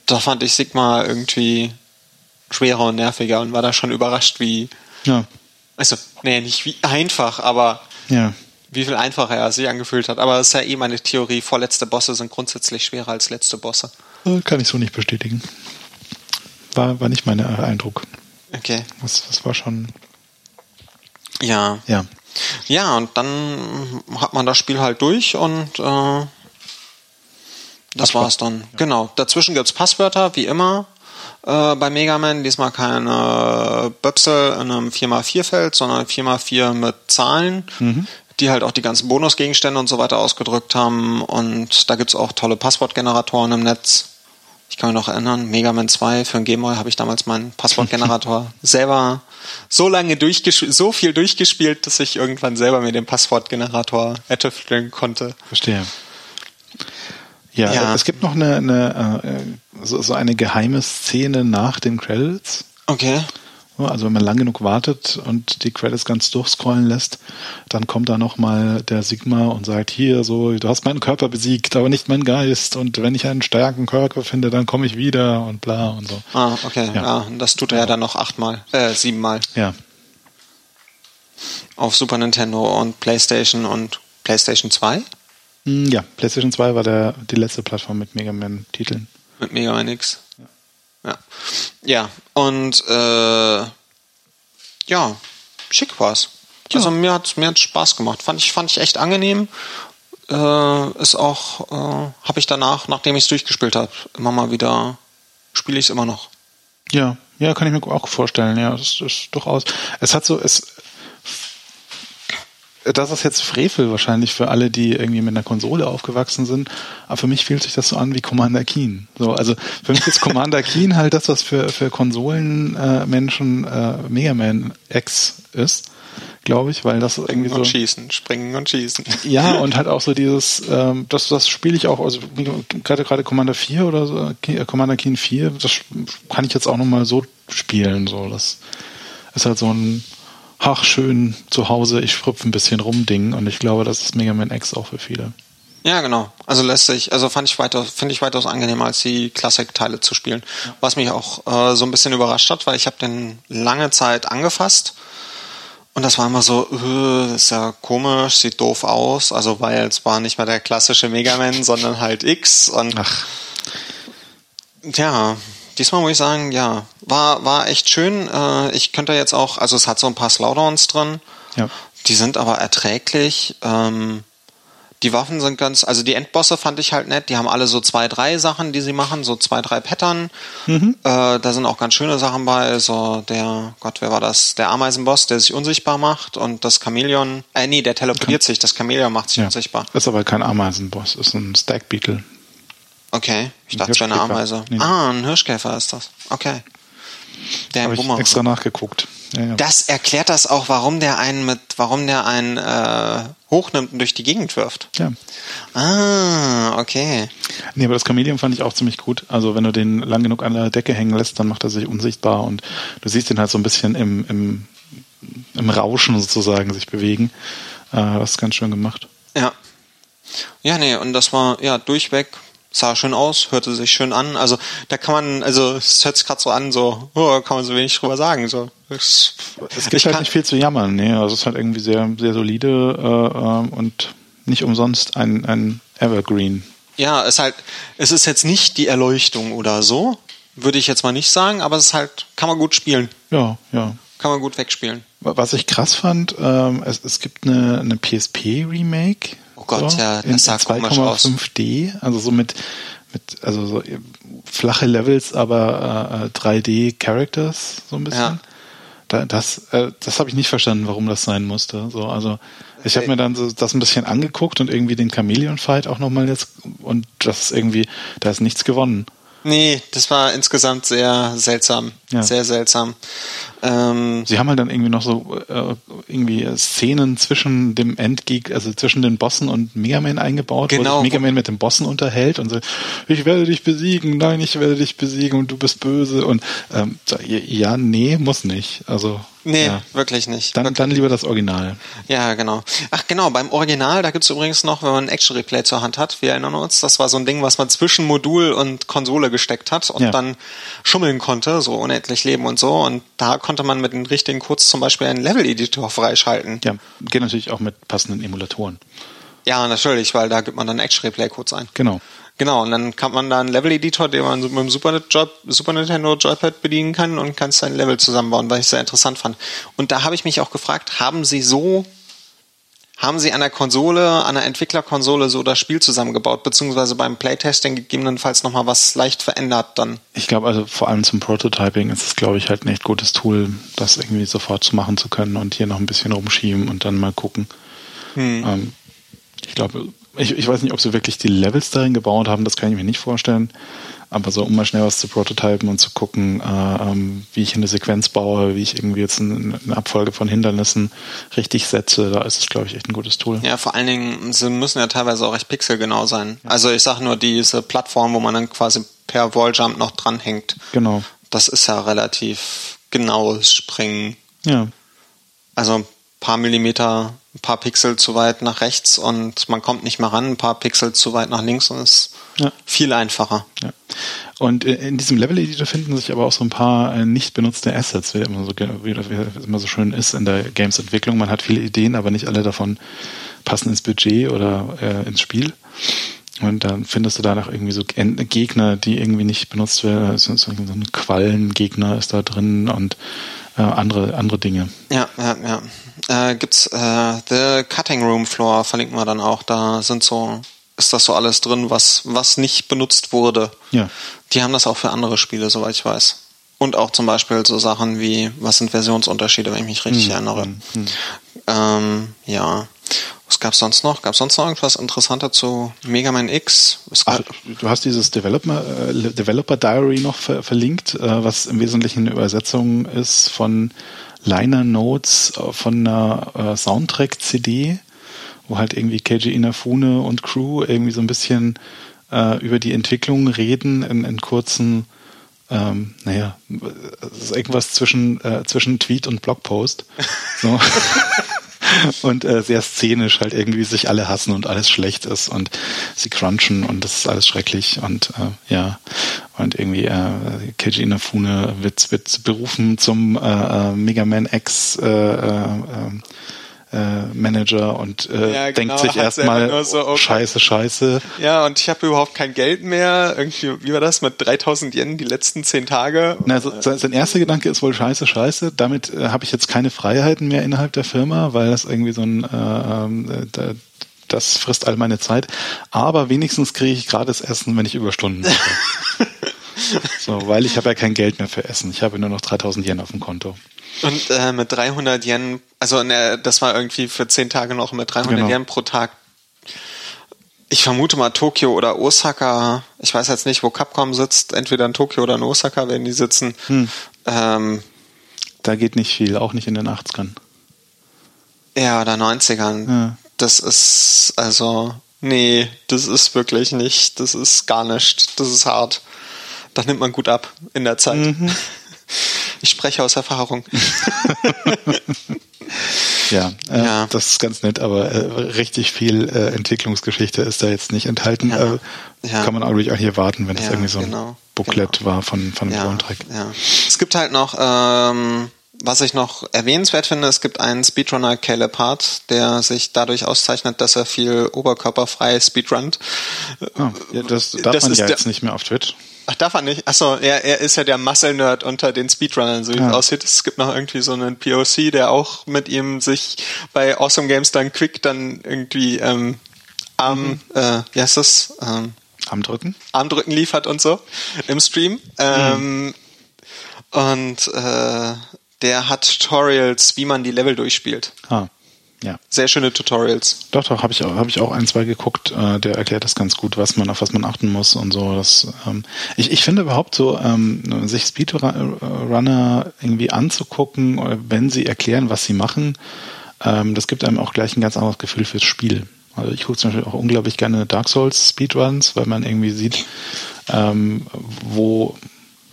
Da fand ich Sigma irgendwie schwerer und nerviger und war da schon überrascht, wie, Ja, also, nee, nicht wie einfach, aber ja. wie viel einfacher er sich angefühlt hat. Aber es ist ja eh meine Theorie, vorletzte Bosse sind grundsätzlich schwerer als letzte Bosse. Äh, Kann ich so nicht bestätigen. War, war nicht mein Eindruck. Okay. Das, das war schon, Ja. ja. Ja, und dann hat man das Spiel halt durch und äh, das war's dann. Genau. Dazwischen gibt's Passwörter, wie immer. Äh, bei Mega Man diesmal keine Böpsel in einem 4x4-Feld, sondern 4x4 mit Zahlen, die halt auch die ganzen Bonusgegenstände und so weiter ausgedrückt haben. Und da gibt's auch tolle Passwortgeneratoren im Netz. Ich kann mich noch erinnern, Mega Man 2 für ein Gameboy habe ich damals meinen Passwortgenerator *laughs* selber so lange durchgespielt, so viel durchgespielt, dass ich irgendwann selber mir den Passwortgenerator ertüfteln konnte. Verstehe. Ja, Ja. es gibt noch eine, eine äh, so, so eine geheime Szene nach den Credits, Okay. Also wenn man lang genug wartet und die Credits ganz durchscrollen lässt, dann kommt da nochmal der Sigma und sagt, hier, so, du hast meinen Körper besiegt, aber nicht meinen Geist. Und wenn ich einen starken Körper finde, dann komme ich wieder und bla und so. Ah, okay. Ja, ja das tut er ja dann noch achtmal, äh, siebenmal. Ja. Auf Super Nintendo und PlayStation und PlayStation 2? Hm, ja, PlayStation 2 war der, die letzte Plattform mit Mega Man-Titeln. Mit Mega Man X. Ja. Ja, ja. und äh, ja, schick war's. Ja. Also mir hat mir hat Spaß gemacht. Fand ich fand ich echt angenehm. Äh, ist auch äh, habe ich danach, nachdem ich es durchgespielt habe, immer mal wieder spiele ich es immer noch. Ja, ja, kann ich mir auch vorstellen. Ja, das ist durchaus. Es hat so es das ist jetzt Frevel wahrscheinlich für alle, die irgendwie mit einer Konsole aufgewachsen sind. Aber für mich fühlt sich das so an wie Commander Keen. So, also für mich ist *laughs* Commander Keen halt das, was für, für Konsolenmenschen äh, Mega Man X ist, glaube ich, weil das irgendwie so. Und schießen, springen und schießen. *laughs* Ja, und halt auch so dieses, ähm, das, das spiele ich auch, also gerade gerade Commander 4 oder so, äh, Commander Keen 4, das kann ich jetzt auch nochmal so spielen. So, das ist halt so ein ach schön zu Hause, ich schrupfe ein bisschen rum Ding und ich glaube, das ist Mega Man X auch für viele. Ja, genau. Also lässt sich, also fand ich weiter, finde ich weitaus angenehmer als die Classic-Teile zu spielen. Was mich auch äh, so ein bisschen überrascht hat, weil ich habe den lange Zeit angefasst und das war immer so, äh, ist ja komisch, sieht doof aus. Also weil es war nicht mehr der klassische Mega Man, sondern halt X und Ach. ja, diesmal muss ich sagen, ja, war, war echt schön. Äh, ich könnte jetzt auch, also es hat so ein paar Slowdowns drin. Ja. Die sind aber erträglich. Ähm, die Waffen sind ganz, also die Endbosse fand ich halt nett. Die haben alle so zwei, drei Sachen, die sie machen, so zwei, drei Pattern. Mhm. Äh, da sind auch ganz schöne Sachen bei. So der, Gott, wer war das? Der Ameisenboss, der sich unsichtbar macht und das Chamäleon, äh, nee, der teleportiert sich. Das Chamäleon macht sich ja. unsichtbar. Ist aber kein Ameisenboss, ist ein Stack Beetle. Okay, ich dachte, es wäre eine Ameise. Nee. Ah, ein Hirschkäfer ist das. Okay. Der Habe ich extra nachgeguckt. Ja, ja. Das erklärt das auch, warum der einen mit, warum der einen äh, hochnimmt und durch die Gegend wirft. Ja. Ah, okay. Nee, aber das Chameleon fand ich auch ziemlich gut. Also wenn du den lang genug an der Decke hängen lässt, dann macht er sich unsichtbar und du siehst ihn halt so ein bisschen im, im, im Rauschen sozusagen sich bewegen. Äh, das ist ganz schön gemacht. Ja. Ja, nee, und das war ja durchweg sah schön aus, hörte sich schön an. Also da kann man, also es hört sich gerade so an, so oh, kann man so wenig drüber sagen. So, es, es gibt halt nicht viel zu jammern. Nee, also es ist halt irgendwie sehr, sehr solide äh, äh, und nicht umsonst ein, ein Evergreen. Ja, es ist halt, es ist jetzt nicht die Erleuchtung oder so, würde ich jetzt mal nicht sagen, aber es ist halt, kann man gut spielen. Ja, ja. Kann man gut wegspielen. Was ich krass fand, ähm, es, es gibt eine, eine PSP-Remake Oh Gott, so, ja, das sah komisch aus. 2,5D, also so mit, mit also so flache Levels, aber äh, 3D Characters so ein bisschen. Ja. Da, das äh, das habe ich nicht verstanden, warum das sein musste. So, also ich habe mir dann so das ein bisschen angeguckt und irgendwie den Chameleon Fight auch nochmal jetzt und das ist irgendwie, da ist nichts gewonnen. Nee, das war insgesamt sehr seltsam. Ja. Sehr seltsam. Ähm, Sie haben halt dann irgendwie noch so äh, irgendwie Szenen zwischen dem Endgeek, also zwischen den Bossen und Mega Man eingebaut, genau, wo sich Mega Man mit dem Bossen unterhält und so, ich werde dich besiegen, nein, ich werde dich besiegen und du bist böse und ähm, ja, nee, muss nicht. Also Nee, ja. wirklich nicht. Dann, wirklich. dann lieber das Original. Ja, genau. Ach genau, beim Original, da gibt's übrigens noch, wenn man ein Action Replay zur Hand hat, wir erinnern uns, das war so ein Ding, was man zwischen Modul und Konsole gesteckt hat und ja. dann schummeln konnte, so unendlich leben und so. Und da konnte man mit den richtigen Codes zum Beispiel einen Level-Editor freischalten. Ja, geht natürlich auch mit passenden Emulatoren. Ja, natürlich, weil da gibt man dann Action Replay Codes ein. Genau. Genau, und dann kann man da einen Level-Editor, den man mit dem Super, Super, Nintendo Joypad bedienen kann und kann sein Level zusammenbauen, was ich sehr interessant fand. Und da habe ich mich auch gefragt, haben Sie so, haben Sie an der Konsole, an der Entwicklerkonsole so das Spiel zusammengebaut, beziehungsweise beim Playtesting gegebenenfalls nochmal was leicht verändert dann? Ich glaube, also vor allem zum Prototyping ist es, glaube ich, halt ein echt gutes Tool, das irgendwie sofort zu machen zu können und hier noch ein bisschen rumschieben und dann mal gucken. Hm. Ähm, ich glaube, ich, ich weiß nicht, ob sie wirklich die Levels darin gebaut haben, das kann ich mir nicht vorstellen. Aber so, um mal schnell was zu prototypen und zu gucken, äh, ähm, wie ich eine Sequenz baue, wie ich irgendwie jetzt eine, eine Abfolge von Hindernissen richtig setze, da ist es, glaube ich, echt ein gutes Tool. Ja, vor allen Dingen, sie müssen ja teilweise auch recht pixelgenau sein. Ja. Also ich sage nur diese Plattform, wo man dann quasi per Walljump noch dranhängt. Genau. Das ist ja relativ genaues Springen. Ja. Also ein paar Millimeter, ein paar Pixel zu weit nach rechts und man kommt nicht mehr ran, ein paar Pixel zu weit nach links und es ist Ja. viel einfacher. Ja. Und äh, in diesem Level-Editor finden sich aber auch so ein paar äh, nicht benutzte Assets, wie immer so, wie immer so schön ist in der Games-Entwicklung. Man hat viele Ideen, aber nicht alle davon passen ins Budget oder äh, ins Spiel. Und dann findest du danach irgendwie so Gegner, die irgendwie nicht benutzt werden. So, so so ein Quallengegner ist da drin und äh, andere, andere Dinge. Ja, ja, ja. Äh, gibt's äh, The Cutting Room Floor, verlinken wir dann auch. Da sind so, ist das so alles drin, was, was nicht benutzt wurde. Ja. Die haben das auch für andere Spiele, soweit ich weiß. Und auch zum Beispiel so Sachen wie, was sind Versionsunterschiede, wenn ich mich richtig erinnere. Ähm, ja. Was gab's sonst noch? Gab's sonst noch irgendwas Interessanter zu Mega Man X? Es Ach, gab- du hast dieses Developer, äh, Developer Diary noch ver verlinkt, äh, was im Wesentlichen eine Übersetzung ist von Liner Notes äh, von einer äh, Soundtrack-CD, wo halt irgendwie Keiji Inafune und Crew irgendwie so ein bisschen äh, über die Entwicklung reden in, in kurzen, ähm, naja, es ist irgendwas zwischen, äh, zwischen Tweet und Blogpost. So. *laughs* *laughs* *laughs* und äh, sehr szenisch halt irgendwie sich alle hassen und alles schlecht ist und sie crunchen und das ist alles schrecklich und äh, ja. Und irgendwie äh, Keiji Inafune wird, wird berufen zum äh, äh, Mega Man X äh, äh, äh, Manager und äh, Ja, genau, denkt sich erstmal so, okay. scheiße scheiße Ja, und ich habe überhaupt kein Geld mehr. Irgendwie, wie war das mit 3000 Yen die letzten zehn Tage? Na, so, sein erster Gedanke ist wohl scheiße, scheiße. Damit äh, habe ich jetzt keine Freiheiten mehr innerhalb der Firma, weil das irgendwie so ein, äh, ähm, äh, da- das frisst all meine Zeit. Aber wenigstens kriege ich gratis Essen, wenn ich Überstunden mache. *laughs* so, weil ich habe ja kein Geld mehr für Essen. Ich habe nur noch 3000 Yen auf dem Konto. Und äh, mit 300 Yen, also ne, das war irgendwie für zehn Tage noch mit 300 Genau. Yen pro Tag. Ich vermute mal Tokio oder Osaka. Ich weiß jetzt nicht, wo Capcom sitzt. Entweder in Tokio oder in Osaka werden die sitzen. Hm. Ähm, Da geht nicht viel, auch nicht in den 80ern. ja, oder 90ern. Ja. Das ist, also, nee, das ist wirklich nicht, das ist gar nicht. Das ist hart. Das nimmt man gut ab in der Zeit. Mhm. *laughs* Ich spreche aus Erfahrung. *laughs* Ja, äh, Ja. das ist ganz nett, aber äh, richtig viel äh, Entwicklungsgeschichte ist da jetzt nicht enthalten. Ja. Ja. Kann man eigentlich auch hier warten, wenn das Ja, irgendwie so ein genau, Booklet war von, von ja, Soundtrack. ja. Es gibt halt noch, ähm, was ich noch erwähnenswert finde, es gibt einen Speedrunner Caleb Hart, der sich dadurch auszeichnet, dass er viel oberkörperfrei speedrunnt. Ah, das darf Das man ja jetzt nicht mehr auf Twitch. Ach, darf er nicht? Achso, er, er ist ja der Muscle-Nerd unter den Speedrunnern, so wie Ja. es aussieht. Es gibt noch irgendwie so einen POC, der auch mit ihm sich bei Awesome Games dann quick dann irgendwie ähm, Arm, Mhm. äh, wie heißt das? Ähm, Armdrücken? Armdrücken liefert und so im Stream. Ähm, und äh, der hat Tutorials, wie man die Level durchspielt. Ah, ja. Sehr schöne Tutorials. Doch, doch, habe ich, auch- hab ich auch ein, zwei geguckt. Äh, der erklärt das ganz gut, was man, auf was man achten muss und so. Das, ähm, ich, ich finde überhaupt so, ähm, sich Speedrunner irgendwie anzugucken, äh, wenn sie erklären, was sie machen, ähm, das gibt einem auch gleich ein ganz anderes Gefühl fürs Spiel. Also ich gucke zum Beispiel auch unglaublich gerne Dark Souls Speedruns, weil man irgendwie sieht, ähm, wo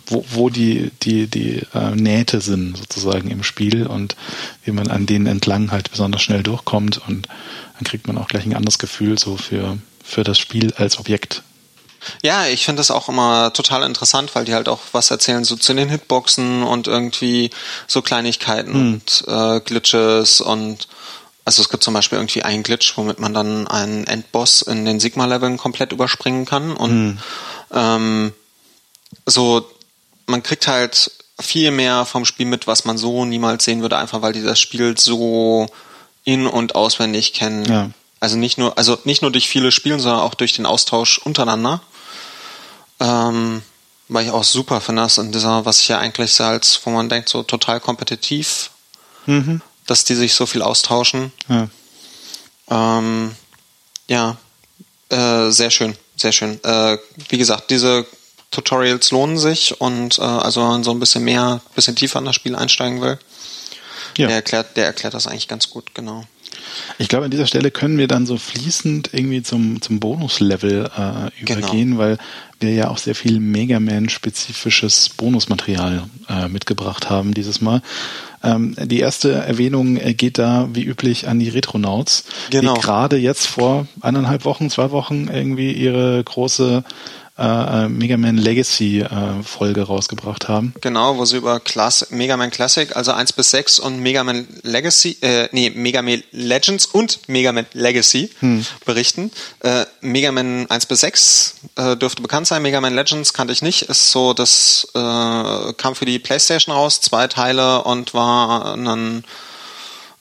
wo, wo die, die, die äh, Nähte sind sozusagen im Spiel und wie man an denen entlang halt besonders schnell durchkommt und dann kriegt man auch gleich ein anderes Gefühl so für, für das Spiel als Objekt. Ja, ich finde das auch immer total interessant, weil die halt auch was erzählen so zu den Hitboxen und irgendwie so Kleinigkeiten und äh, Glitches und also es gibt zum Beispiel irgendwie einen Glitch, womit man dann einen Endboss in den Sigma-Leveln komplett überspringen kann und ähm, so man kriegt halt viel mehr vom Spiel mit, was man so niemals sehen würde, einfach weil die das Spiel so in- und auswendig kennen. Ja. Also nicht nur, also nicht nur durch viele Spielen, sondern auch durch den Austausch untereinander. Ähm, weil ich auch super finde, dass in dieser, was ich ja eigentlich so als, wo man denkt, so total kompetitiv, Mhm. dass die sich so viel austauschen. Ja. Ähm, ja, äh, sehr schön, sehr schön. Äh, wie gesagt, diese Tutorials lohnen sich und äh, also wenn man so ein bisschen mehr, bisschen tiefer in das Spiel einsteigen will, Ja. der erklärt, der erklärt das eigentlich ganz gut, genau. Ich glaube, an dieser Stelle können wir dann so fließend irgendwie zum, zum Bonuslevel äh, genau. übergehen, genau. weil wir ja auch sehr viel Mega Man-spezifisches Bonusmaterial äh, mitgebracht haben dieses Mal. Ähm, die erste Erwähnung äh, geht da wie üblich an die Retronauts, genau. die gerade jetzt vor eineinhalb Wochen, zwei Wochen irgendwie ihre große äh, äh, Mega Man Legacy äh, Folge rausgebracht haben. Genau, wo sie über Class Mega Man Classic, also 1 bis 6 und Mega Man Legacy, äh, nee, Mega Man Legends und Mega Man Legacy hm. berichten. Äh, Mega Man 1 bis 6 äh, dürfte bekannt sein, Mega Man Legends kannte ich nicht, ist so, das äh, kam für die Playstation raus, zwei Teile und war ein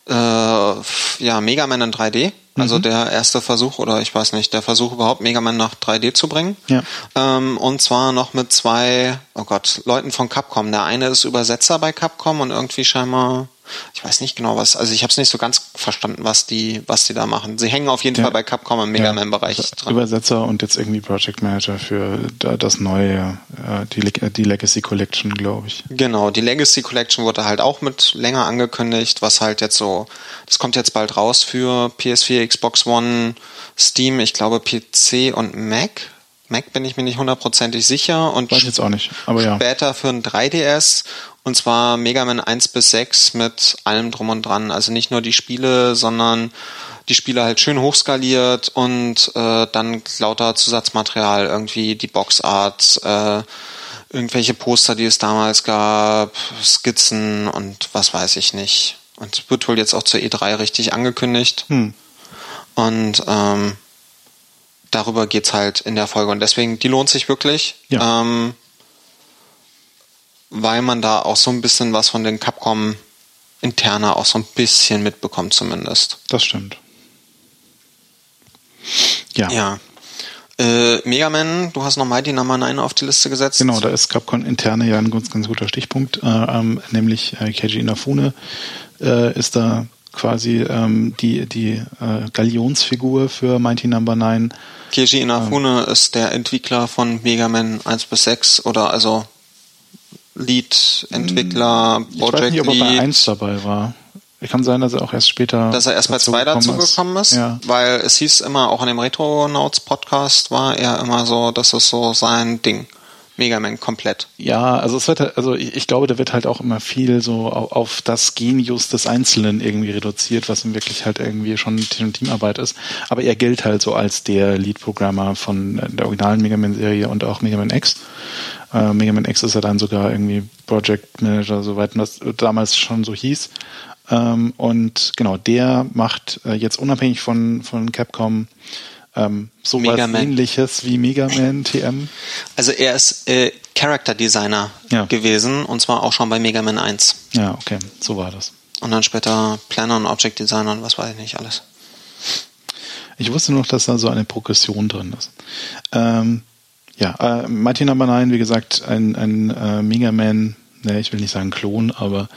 äh, ja, Mega Man in 3D. Also mhm. der erste Versuch oder ich weiß nicht, der Versuch überhaupt Mega Man nach 3D zu bringen. Ja. Ähm, und zwar noch mit zwei, oh Gott, Leuten von Capcom. Der eine ist Übersetzer bei Capcom und irgendwie scheinbar ich weiß nicht genau was, also ich habe es nicht so ganz verstanden, was die, was die da machen. Sie hängen auf jeden ja. Fall bei Capcom im Mega Man-Bereich ja, dran. Übersetzer und jetzt irgendwie Project Manager für das neue, äh, die, die Legacy Collection, glaube ich. Genau, die Legacy Collection wurde halt auch mit länger angekündigt, was halt jetzt so, das kommt jetzt bald raus für PS4, Xbox One, Steam, ich glaube PC und Mac. Mac bin ich mir nicht hundertprozentig sicher und Weiß jetzt auch nicht, aber ja. später für ein 3DS und zwar Mega Man 1 bis 6 mit allem drum und dran. Also nicht nur die Spiele, sondern die Spiele halt schön hochskaliert und äh, dann lauter Zusatzmaterial, irgendwie die Boxart, äh, irgendwelche Poster, die es damals gab, Skizzen und was weiß ich nicht. Und wird wohl jetzt auch zur E3 richtig angekündigt. Hm. Und ähm, darüber geht's halt in der Folge. Und deswegen, die lohnt sich wirklich. Ja. Ähm, weil man da auch so ein bisschen was von den Capcom interner auch so ein bisschen mitbekommt zumindest. Das stimmt. Ja. Ja. Äh, Mega Man, du hast noch Mighty Number 9 auf die Liste gesetzt. Genau, da ist Capcom interne ja ein ganz, ganz guter Stichpunkt, äh, ähm, nämlich äh, Keiji Inafune äh, ist da quasi ähm, die, die äh, Galionsfigur für Mighty Number 9. Keiji Inafune ähm, ist der Entwickler von Mega Man 1 bis 6 oder also Lead-Entwickler, Project Ich weiß nicht, ob er bei 1 dabei war. Kann sein, dass er auch erst später. Dass er erst bei 2 dazu gekommen ist, ja. weil es hieß immer, auch in dem Retro-Notes Podcast war er immer so, das ist so sein Ding. Mega Man komplett. Ja, also es wird also ich, glaube, da wird halt auch immer viel so auf, das Genius des Einzelnen irgendwie reduziert, was ihm wirklich halt irgendwie schon Teamarbeit ist. Aber er gilt halt so als der Lead-Programmer von der originalen Mega Man-Serie und auch Mega Man X. Äh, Mega Man X ist ja dann sogar irgendwie Project Manager, soweit das damals schon so hieß. Ähm, und genau, der macht äh, jetzt unabhängig von, von Capcom ähm, so was ähnliches wie Mega Man TM. Also er ist äh, Character Designer ja. gewesen und zwar auch schon bei Mega Man 1. Ja, okay, so war das. Und dann später Planner und Object Designer und was weiß ich nicht alles. Ich wusste noch, dass da so eine Progression drin ist. Ähm, ja, äh, Number 9, wie gesagt, ein, ein äh, Mega Man, ne, ich will nicht sagen Klon, aber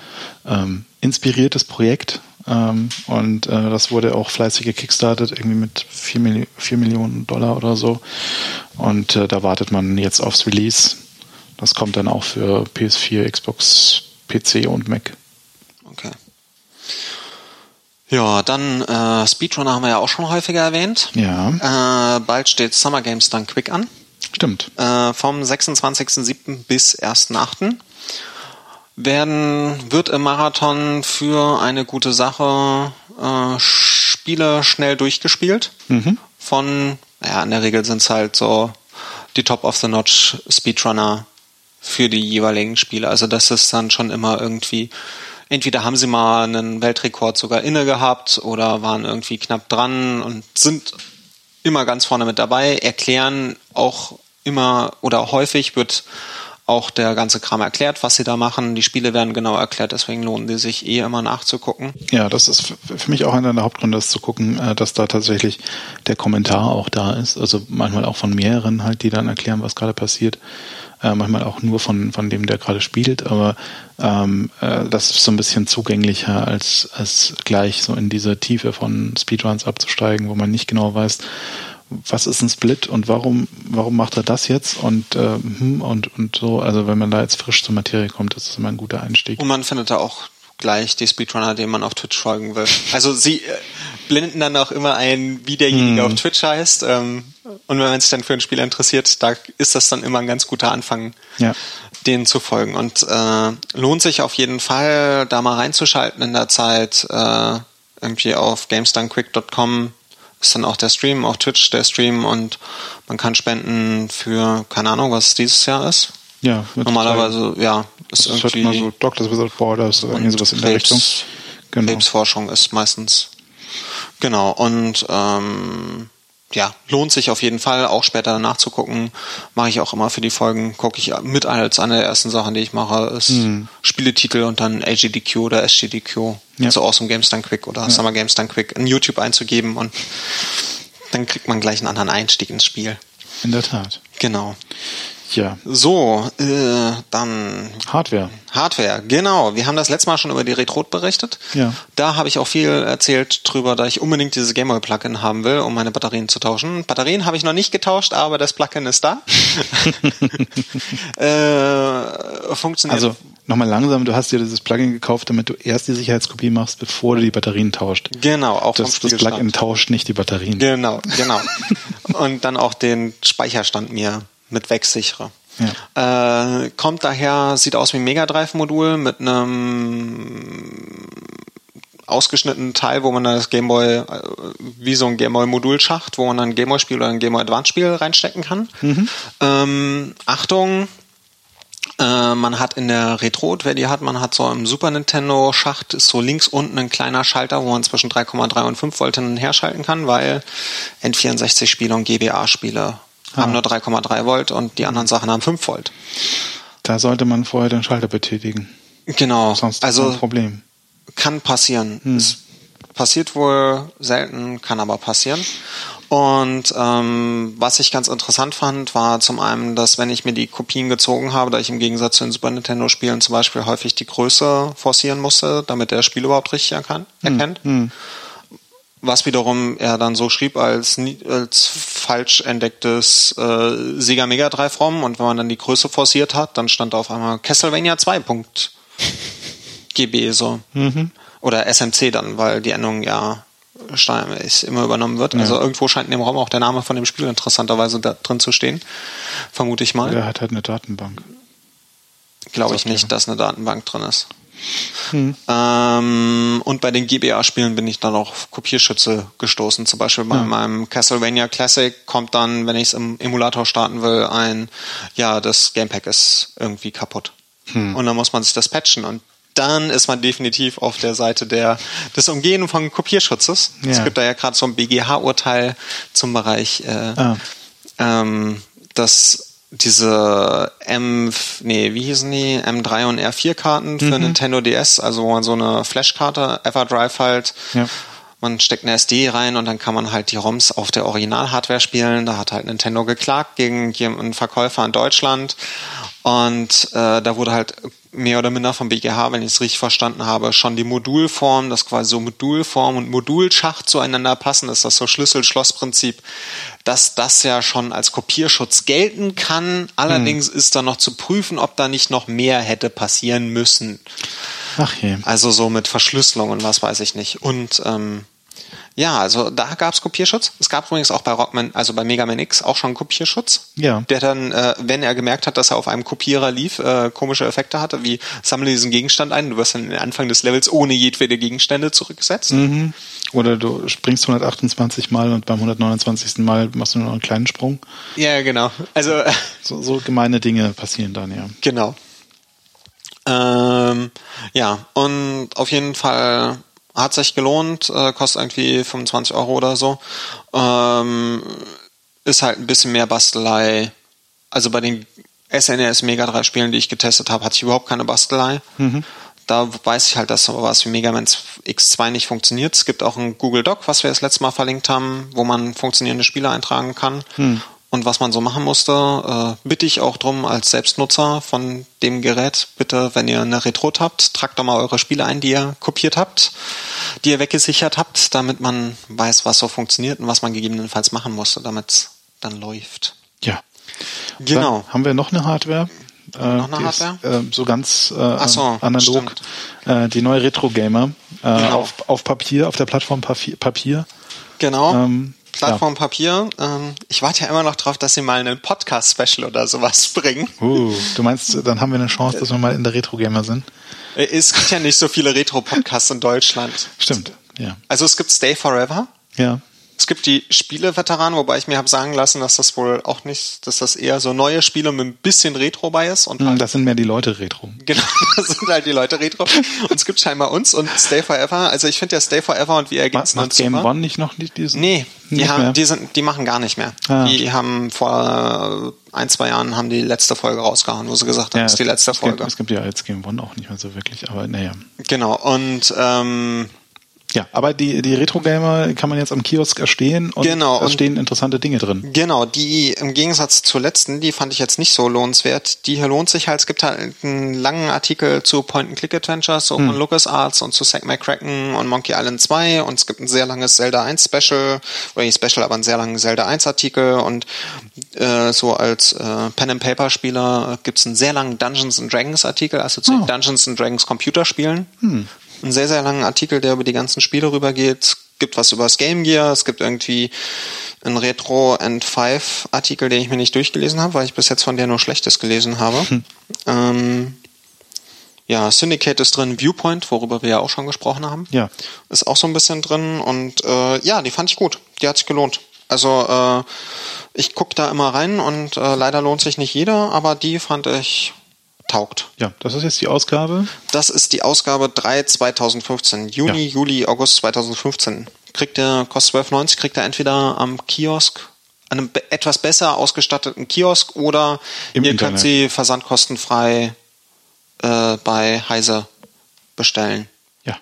ähm, inspiriertes Projekt. Ähm, und äh, das wurde auch fleißig gekickstartet, irgendwie mit 4, Milli 4 Millionen Dollar oder so. Und äh, da wartet man jetzt aufs Release. Das kommt dann auch für PS4, Xbox, PC und Mac. Okay. Ja, dann äh, Speedrunner haben wir ja auch schon häufiger erwähnt. Ja. Äh, bald steht Summer Games dann Quick an. Stimmt. Äh, vom 26.07. bis 1.08. werden, wird im Marathon für eine gute Sache äh, Spiele schnell durchgespielt. Mhm. Von, ja, in der Regel sind es halt so die Top of the Notch Speedrunner für die jeweiligen Spiele. Also das ist dann schon immer irgendwie, entweder haben sie mal einen Weltrekord sogar inne gehabt oder waren irgendwie knapp dran und sind immer ganz vorne mit dabei, erklären auch immer oder häufig wird auch der ganze Kram erklärt, was sie da machen. Die Spiele werden genau erklärt, deswegen lohnen die sich eh immer nachzugucken. Ja, das ist für mich auch einer der Hauptgründe, das zu gucken, äh, dass da tatsächlich der Kommentar auch da ist. Also manchmal auch von mehreren halt, die dann erklären, was gerade passiert. Äh, manchmal auch nur von, von dem, der gerade spielt, aber ähm, äh, das ist so ein bisschen zugänglicher, als, als gleich so in diese Tiefe von Speedruns abzusteigen, wo man nicht genau weiß, was ist ein Split und warum, warum macht er das jetzt und, äh, und, und so. Also wenn man da jetzt frisch zur Materie kommt, ist das immer ein guter Einstieg. Und man findet da auch gleich die Speedrunner, denen man auf Twitch folgen will. Also sie, äh, blenden dann auch immer ein, wie derjenige Hm. auf Twitch heißt. Ähm, und wenn man sich dann für ein Spiel interessiert, da ist das dann immer ein ganz guter Anfang, Ja. denen zu folgen. Und äh, lohnt sich auf jeden Fall, da mal reinzuschalten in der Zeit. Äh, irgendwie auf gamesdonequick.com ist dann auch der Stream, auf Twitch der Stream und man kann spenden für, keine Ahnung, was es dieses Jahr ist. Ja, Normalerweise, ja, ist Das irgendwie mal so Doctors Without Borders oder irgendwie sowas in der Krebs- Richtung. Genau. Krebsforschung ist meistens. Genau, und ähm, ja, lohnt sich auf jeden Fall, auch später nachzugucken. Mache ich auch immer für die Folgen, gucke ich mit als eine der ersten Sachen, die ich mache, ist Spieletitel und dann AGDQ oder SGDQ, Ja. also Awesome Games Done Quick oder Summer Games Done Quick in YouTube einzugeben und dann kriegt man gleich einen anderen Einstieg ins Spiel. In der Tat. Genau. Ja. So, äh, dann Hardware. Hardware, genau. Wir haben das letzte Mal schon über die Retrot berichtet. Ja. Da habe ich auch viel erzählt drüber, da ich unbedingt dieses Gameboy Plugin haben will, um meine Batterien zu tauschen. Batterien habe ich noch nicht getauscht, aber das Plugin ist da. *laughs* äh, funktioniert. Also nochmal langsam, du hast dir dieses Plugin gekauft, damit du erst die Sicherheitskopie machst, bevor du die Batterien tauscht. genau, auch vom Das, das. Plugin tauscht nicht die Batterien. Genau, genau. *laughs* Und dann auch den Speicherstand mir mit wegsichere. Äh, kommt daher, sieht aus wie ein Mega Drive Modul mit einem ausgeschnittenen Teil, wo man dann das Gameboy, äh, wie so ein Gameboy Modulschacht, wo man dann ein Gameboy Spiel oder ein Gameboy Advance Spiel reinstecken kann. Ähm, Achtung, äh, man hat in der Retro, wer die hat, man hat so im Super Nintendo Schacht ist so links unten ein kleiner Schalter, wo man zwischen 3,3 und 5 Volt hin und her schalten kann, weil N64 Spiele und GBA Spiele haben nur 3,3 Volt und die anderen Sachen haben 5 Volt. Da sollte man vorher den Schalter betätigen. Genau. Sonst also ist ein Problem. kann passieren. Es passiert wohl selten, kann aber passieren. Und ähm, was ich ganz interessant fand, war zum einen, dass wenn ich mir die Kopien gezogen habe, da ich im Gegensatz zu den Super Nintendo-Spielen zum Beispiel häufig die Größe forcieren musste, damit der Spiel überhaupt richtig erkan erkennt. Was wiederum er dann so schrieb als, als falsch entdecktes äh, Sega Mega Drive ROM und wenn man dann die Größe forciert hat, dann stand da auf einmal Castlevania 2. Punkt *laughs* GB so. Oder SMC dann, weil die Endung ja standardmäßig immer übernommen wird. Also irgendwo scheint in dem Raum auch der Name von dem Spiel interessanterweise da drin zu stehen. Vermute ich mal. Der hat halt eine Datenbank. Glaube ich nicht, dass eine Datenbank drin ist. Ähm, und bei den GBA-Spielen bin ich dann auch auf Kopierschütze gestoßen. Zum Beispiel bei meinem Castlevania Classic kommt dann, wenn ich es im Emulator starten will, ein, ja, das Gamepack ist irgendwie kaputt. Und dann muss man sich das patchen und dann ist man definitiv auf der Seite der, des Umgehen von Kopierschutzes. Es Ja. gibt da ja gerade so ein BGH-Urteil zum Bereich äh, Ah. ähm, dass diese M, nee, wie hießen die? M3 und R4 Karten für Nintendo DS, also wo man so eine Flashkarte, Everdrive halt, Ja. man steckt eine SD rein und dann kann man halt die ROMs auf der Original-Hardware spielen. Da hat halt Nintendo geklagt gegen einen Verkäufer in Deutschland und äh, da wurde halt mehr oder minder vom BGH, wenn ich es richtig verstanden habe, schon die Modulform, das quasi so Modulform und Modulschacht zueinander passen, ist das so Schlüssel-Schloss-Prinzip, dass das ja schon als Kopierschutz gelten kann. Allerdings ist da noch zu prüfen, ob da nicht noch mehr hätte passieren müssen. Ach je. Also so mit Verschlüsselung und was weiß ich nicht. Und ähm, ja, also da gab es Kopierschutz. Es gab übrigens auch bei Rockman, also bei Mega Man X auch schon Kopierschutz. Ja. Der dann, äh, wenn er gemerkt hat, dass er auf einem Kopierer lief, äh, komische Effekte hatte, wie sammle diesen Gegenstand ein, du wirst dann den Anfang des Levels ohne jedwede Gegenstände zurückgesetzt. Mhm. Oder du springst 128 Mal und beim 129. Mal machst du nur noch einen kleinen Sprung. Ja, genau. Also äh, So, so gemeine Dinge passieren dann, ja. Genau. Ähm, ja, und auf jeden Fall hat sich gelohnt, äh, kostet irgendwie 25 Euro oder so. Ähm, ist halt ein bisschen mehr Bastelei. Also bei den SNES Mega 3 Spielen, die ich getestet habe, hatte ich überhaupt keine Bastelei. Da weiß ich halt, dass sowas wie Mega Man X2 nicht funktioniert. Es gibt auch ein Google Doc, was wir das letzte Mal verlinkt haben, wo man funktionierende Spiele eintragen kann. Und was man so machen musste, äh, bitte ich auch drum als Selbstnutzer von dem Gerät, bitte, wenn ihr eine Retro habt, tragt doch mal eure Spiele ein, die ihr kopiert habt, die ihr weggesichert habt, damit man weiß, was so funktioniert und was man gegebenenfalls machen musste, damit es dann läuft. Ja. Genau. Dann haben wir noch eine Hardware. Äh, noch eine die Hardware? Ist, äh, so ganz äh, Ach so, analog. Äh, die neue Retro Gamer äh, genau. auf, auf Papier, auf der Plattform Papier. Genau. Ähm, Plattform ja. Papier. Ähm, ich warte ja immer noch drauf, dass sie mal einen Podcast-Special oder sowas *laughs* bringen. Uh, du meinst, dann haben wir eine Chance, dass wir mal in der Retro-Gamer sind? Äh, es gibt ja nicht so viele Retro-Podcasts in Deutschland. Stimmt, ja. Also es gibt Stay Forever. Ja. Es gibt die Spieleveteranen, wobei ich mir habe sagen lassen, dass das wohl auch nicht, dass das eher so neue Spiele mit ein bisschen Retro bei ist. Und hm, halt, das sind mehr die Leute Retro. Genau, *laughs* das sind halt die Leute Retro. Und es gibt scheinbar uns und Stay Forever. Also ich finde ja Stay Forever und wir ergänzen uns Game One nicht noch nicht diesen? Nee, die haben, die sind, die machen gar nicht mehr. Ah. Die haben vor ein, zwei Jahren haben die letzte Folge rausgehauen, wo sie gesagt haben, ja, das ist die letzte es Folge. Gibt, es gibt ja jetzt Game One auch nicht mehr so wirklich, aber naja. Genau, und ähm, ja, aber die, die Retro-Gamer kann man jetzt am Kiosk erstehen und genau, da stehen interessante Dinge drin. Genau, die im Gegensatz zur letzten, die fand ich jetzt nicht so lohnenswert. Die hier lohnt sich halt, es gibt halt einen langen Artikel zu Point-and-Click-Adventures, so hm. von LucasArts und zu Zack McCracken und Monkey Island 2 und es gibt ein sehr langes Zelda 1 Special, oder nicht Special, aber einen sehr langen Zelda 1 Artikel und äh, so als äh, Pen-and-Paper-Spieler gibt's einen sehr langen Dungeons and Dragons Artikel, also zu oh. Dungeons and Dragons Computerspielen. Hm einen sehr, sehr langen Artikel, der über die ganzen Spiele rübergeht. Es gibt was über das Game Gear, es gibt irgendwie einen Retro and Five Artikel, den ich mir nicht durchgelesen habe, weil ich bis jetzt von der nur Schlechtes gelesen habe. Hm. Ähm, ja, Syndicate ist drin, Viewpoint, worüber wir ja auch schon gesprochen haben. Ja. Ist auch so ein bisschen drin und äh, ja, die fand ich gut. Die hat sich gelohnt. Also äh, ich guck da immer rein und äh, leider lohnt sich nicht jeder, aber die fand ich taugt. Ja, das ist jetzt die Ausgabe. Das ist die Ausgabe 3 2015. Juni, ja. Juli, August 2015. Kriegt der, kostet 12,90, kriegt er entweder am Kiosk, einem etwas besser ausgestatteten Kiosk oder Im ihr Internet. könnt sie versandkostenfrei äh, bei Heise bestellen. Ja,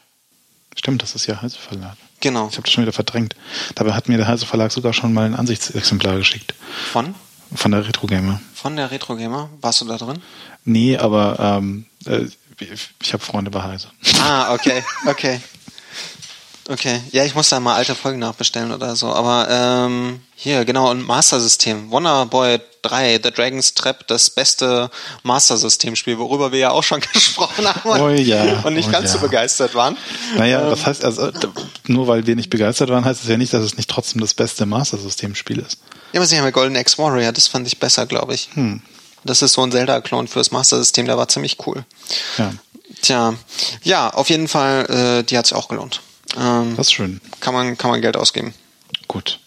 stimmt, das ist ja Heise Verlag. Genau. Ich habe das schon wieder verdrängt. Dabei hat mir der Heise Verlag sogar schon mal ein Ansichtsexemplar geschickt. Von? Von der Retro Gamer. Von der Retro Gamer? Warst du da drin? Nee, aber ähm, äh, ich habe Freunde bei Heise. Ah, okay, okay. Okay, ja, ich muss da mal alte Folgen nachbestellen oder so. Aber ähm, hier, genau, und Master System. Wonderboy 3, The Dragon's Trap, das beste Master System-Spiel, worüber wir ja auch schon *laughs* gesprochen haben oh ja, und nicht oh ganz ja. so begeistert waren. Naja, ähm, das heißt, also nur weil wir nicht begeistert waren, heißt es ja nicht, dass es nicht trotzdem das beste Master System-Spiel ist. Ja, aber sie haben ja Golden X Warrior, das fand ich besser, glaube ich. Hm. Das ist so ein Zelda-Klon fürs Master-System, der war ziemlich cool. Ja. Tja, ja, auf jeden Fall, äh, die hat sich auch gelohnt. Ähm, das ist schön. Kann man, kann man Geld ausgeben. Gut.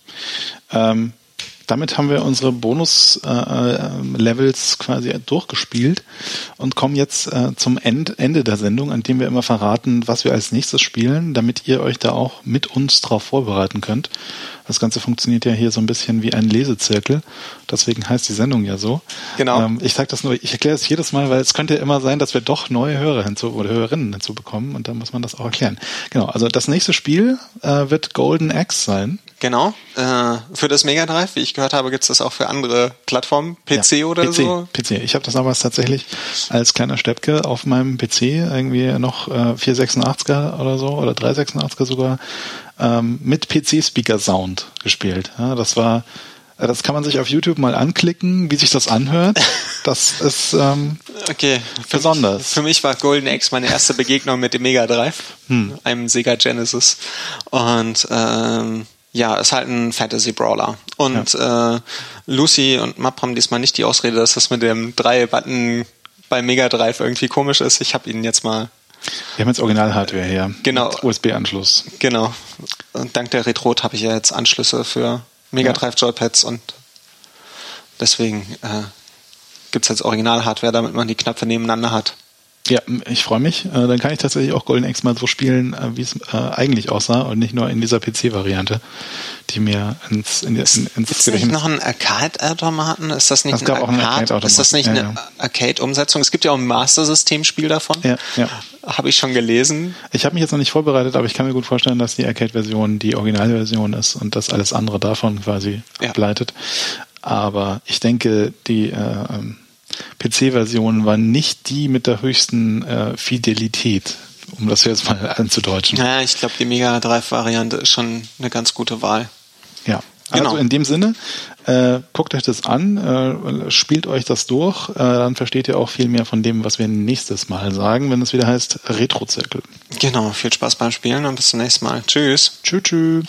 Ähm, damit haben wir unsere Bonus-Levels äh, quasi durchgespielt und kommen jetzt äh, zum End, Ende der Sendung, an dem wir immer verraten, was wir als nächstes spielen, damit ihr euch da auch mit uns drauf vorbereiten könnt. Das Ganze funktioniert ja hier so ein bisschen wie ein Lesezirkel. Deswegen heißt die Sendung ja so. Genau. Ähm, ich sage das nur, ich erkläre es jedes Mal, weil es könnte ja immer sein, dass wir doch neue Hörer hinzu oder Hörerinnen hinzubekommen und da muss man das auch erklären. Genau, also das nächste Spiel äh, wird Golden Axe sein. Genau. Äh, für das Mega Drive, wie ich gehört habe, gibt es das auch für andere Plattformen, PC ja, oder PC, so? PC. Ich habe das damals tatsächlich als kleiner Steppke auf meinem PC irgendwie noch äh, 486er oder so oder 386er sogar ähm, mit PC-Speaker-Sound gespielt. Ja, das war, das kann man sich auf YouTube mal anklicken, wie sich das anhört. Das *laughs* ist ähm, okay. Für besonders. Mich, für mich war Golden Axe meine erste Begegnung mit dem Mega Drive, hm. einem Sega Genesis. Und ähm, ja, ist halt ein Fantasy Brawler. Und ja. äh, Lucy und Map haben diesmal nicht die Ausrede, dass das mit dem drei Button bei Mega Drive irgendwie komisch ist. Ich habe ihnen jetzt mal wir haben jetzt Original-Hardware her. Genau. USB-Anschluss. Genau. Und dank der Retrot habe ich ja jetzt Anschlüsse für Mega Drive Joypads und deswegen äh, gibt es jetzt Original-Hardware, damit man die Knöpfe nebeneinander hat. Ja, ich freue mich. Äh, dann kann ich tatsächlich auch Golden Axe mal so spielen, äh, wie es äh, eigentlich aussah und nicht nur in dieser PC-Variante, die mir ins, in, ins, ins ist Gedächtnis... Ist noch ein Arcade-Automaten? Ist das nicht es gab ein Arcade? Arcade ist das nicht ja, eine ja. Arcade-Umsetzung? Es gibt ja auch ein Master-System-Spiel davon. Ja, ja. Habe ich schon gelesen. Ich habe mich jetzt noch nicht vorbereitet, aber ich kann mir gut vorstellen, dass die Arcade-Version die Originalversion ist und dass alles andere davon quasi ja. ableitet. Aber ich denke, die... Äh, ähm, PC-Version war nicht die mit der höchsten äh, Fidelität, um das jetzt mal *laughs* anzudeutschen. Ja, ich glaube, die Mega Drive-Variante ist schon eine ganz gute Wahl. Ja. Also genau. in dem Sinne, äh, guckt euch das an, äh, spielt euch das durch, äh, dann versteht ihr auch viel mehr von dem, was wir nächstes Mal sagen, wenn es wieder heißt Retro-Zirkel. Genau, viel Spaß beim Spielen und bis zum nächsten Mal. Tschüss. Tschüss, tschüss.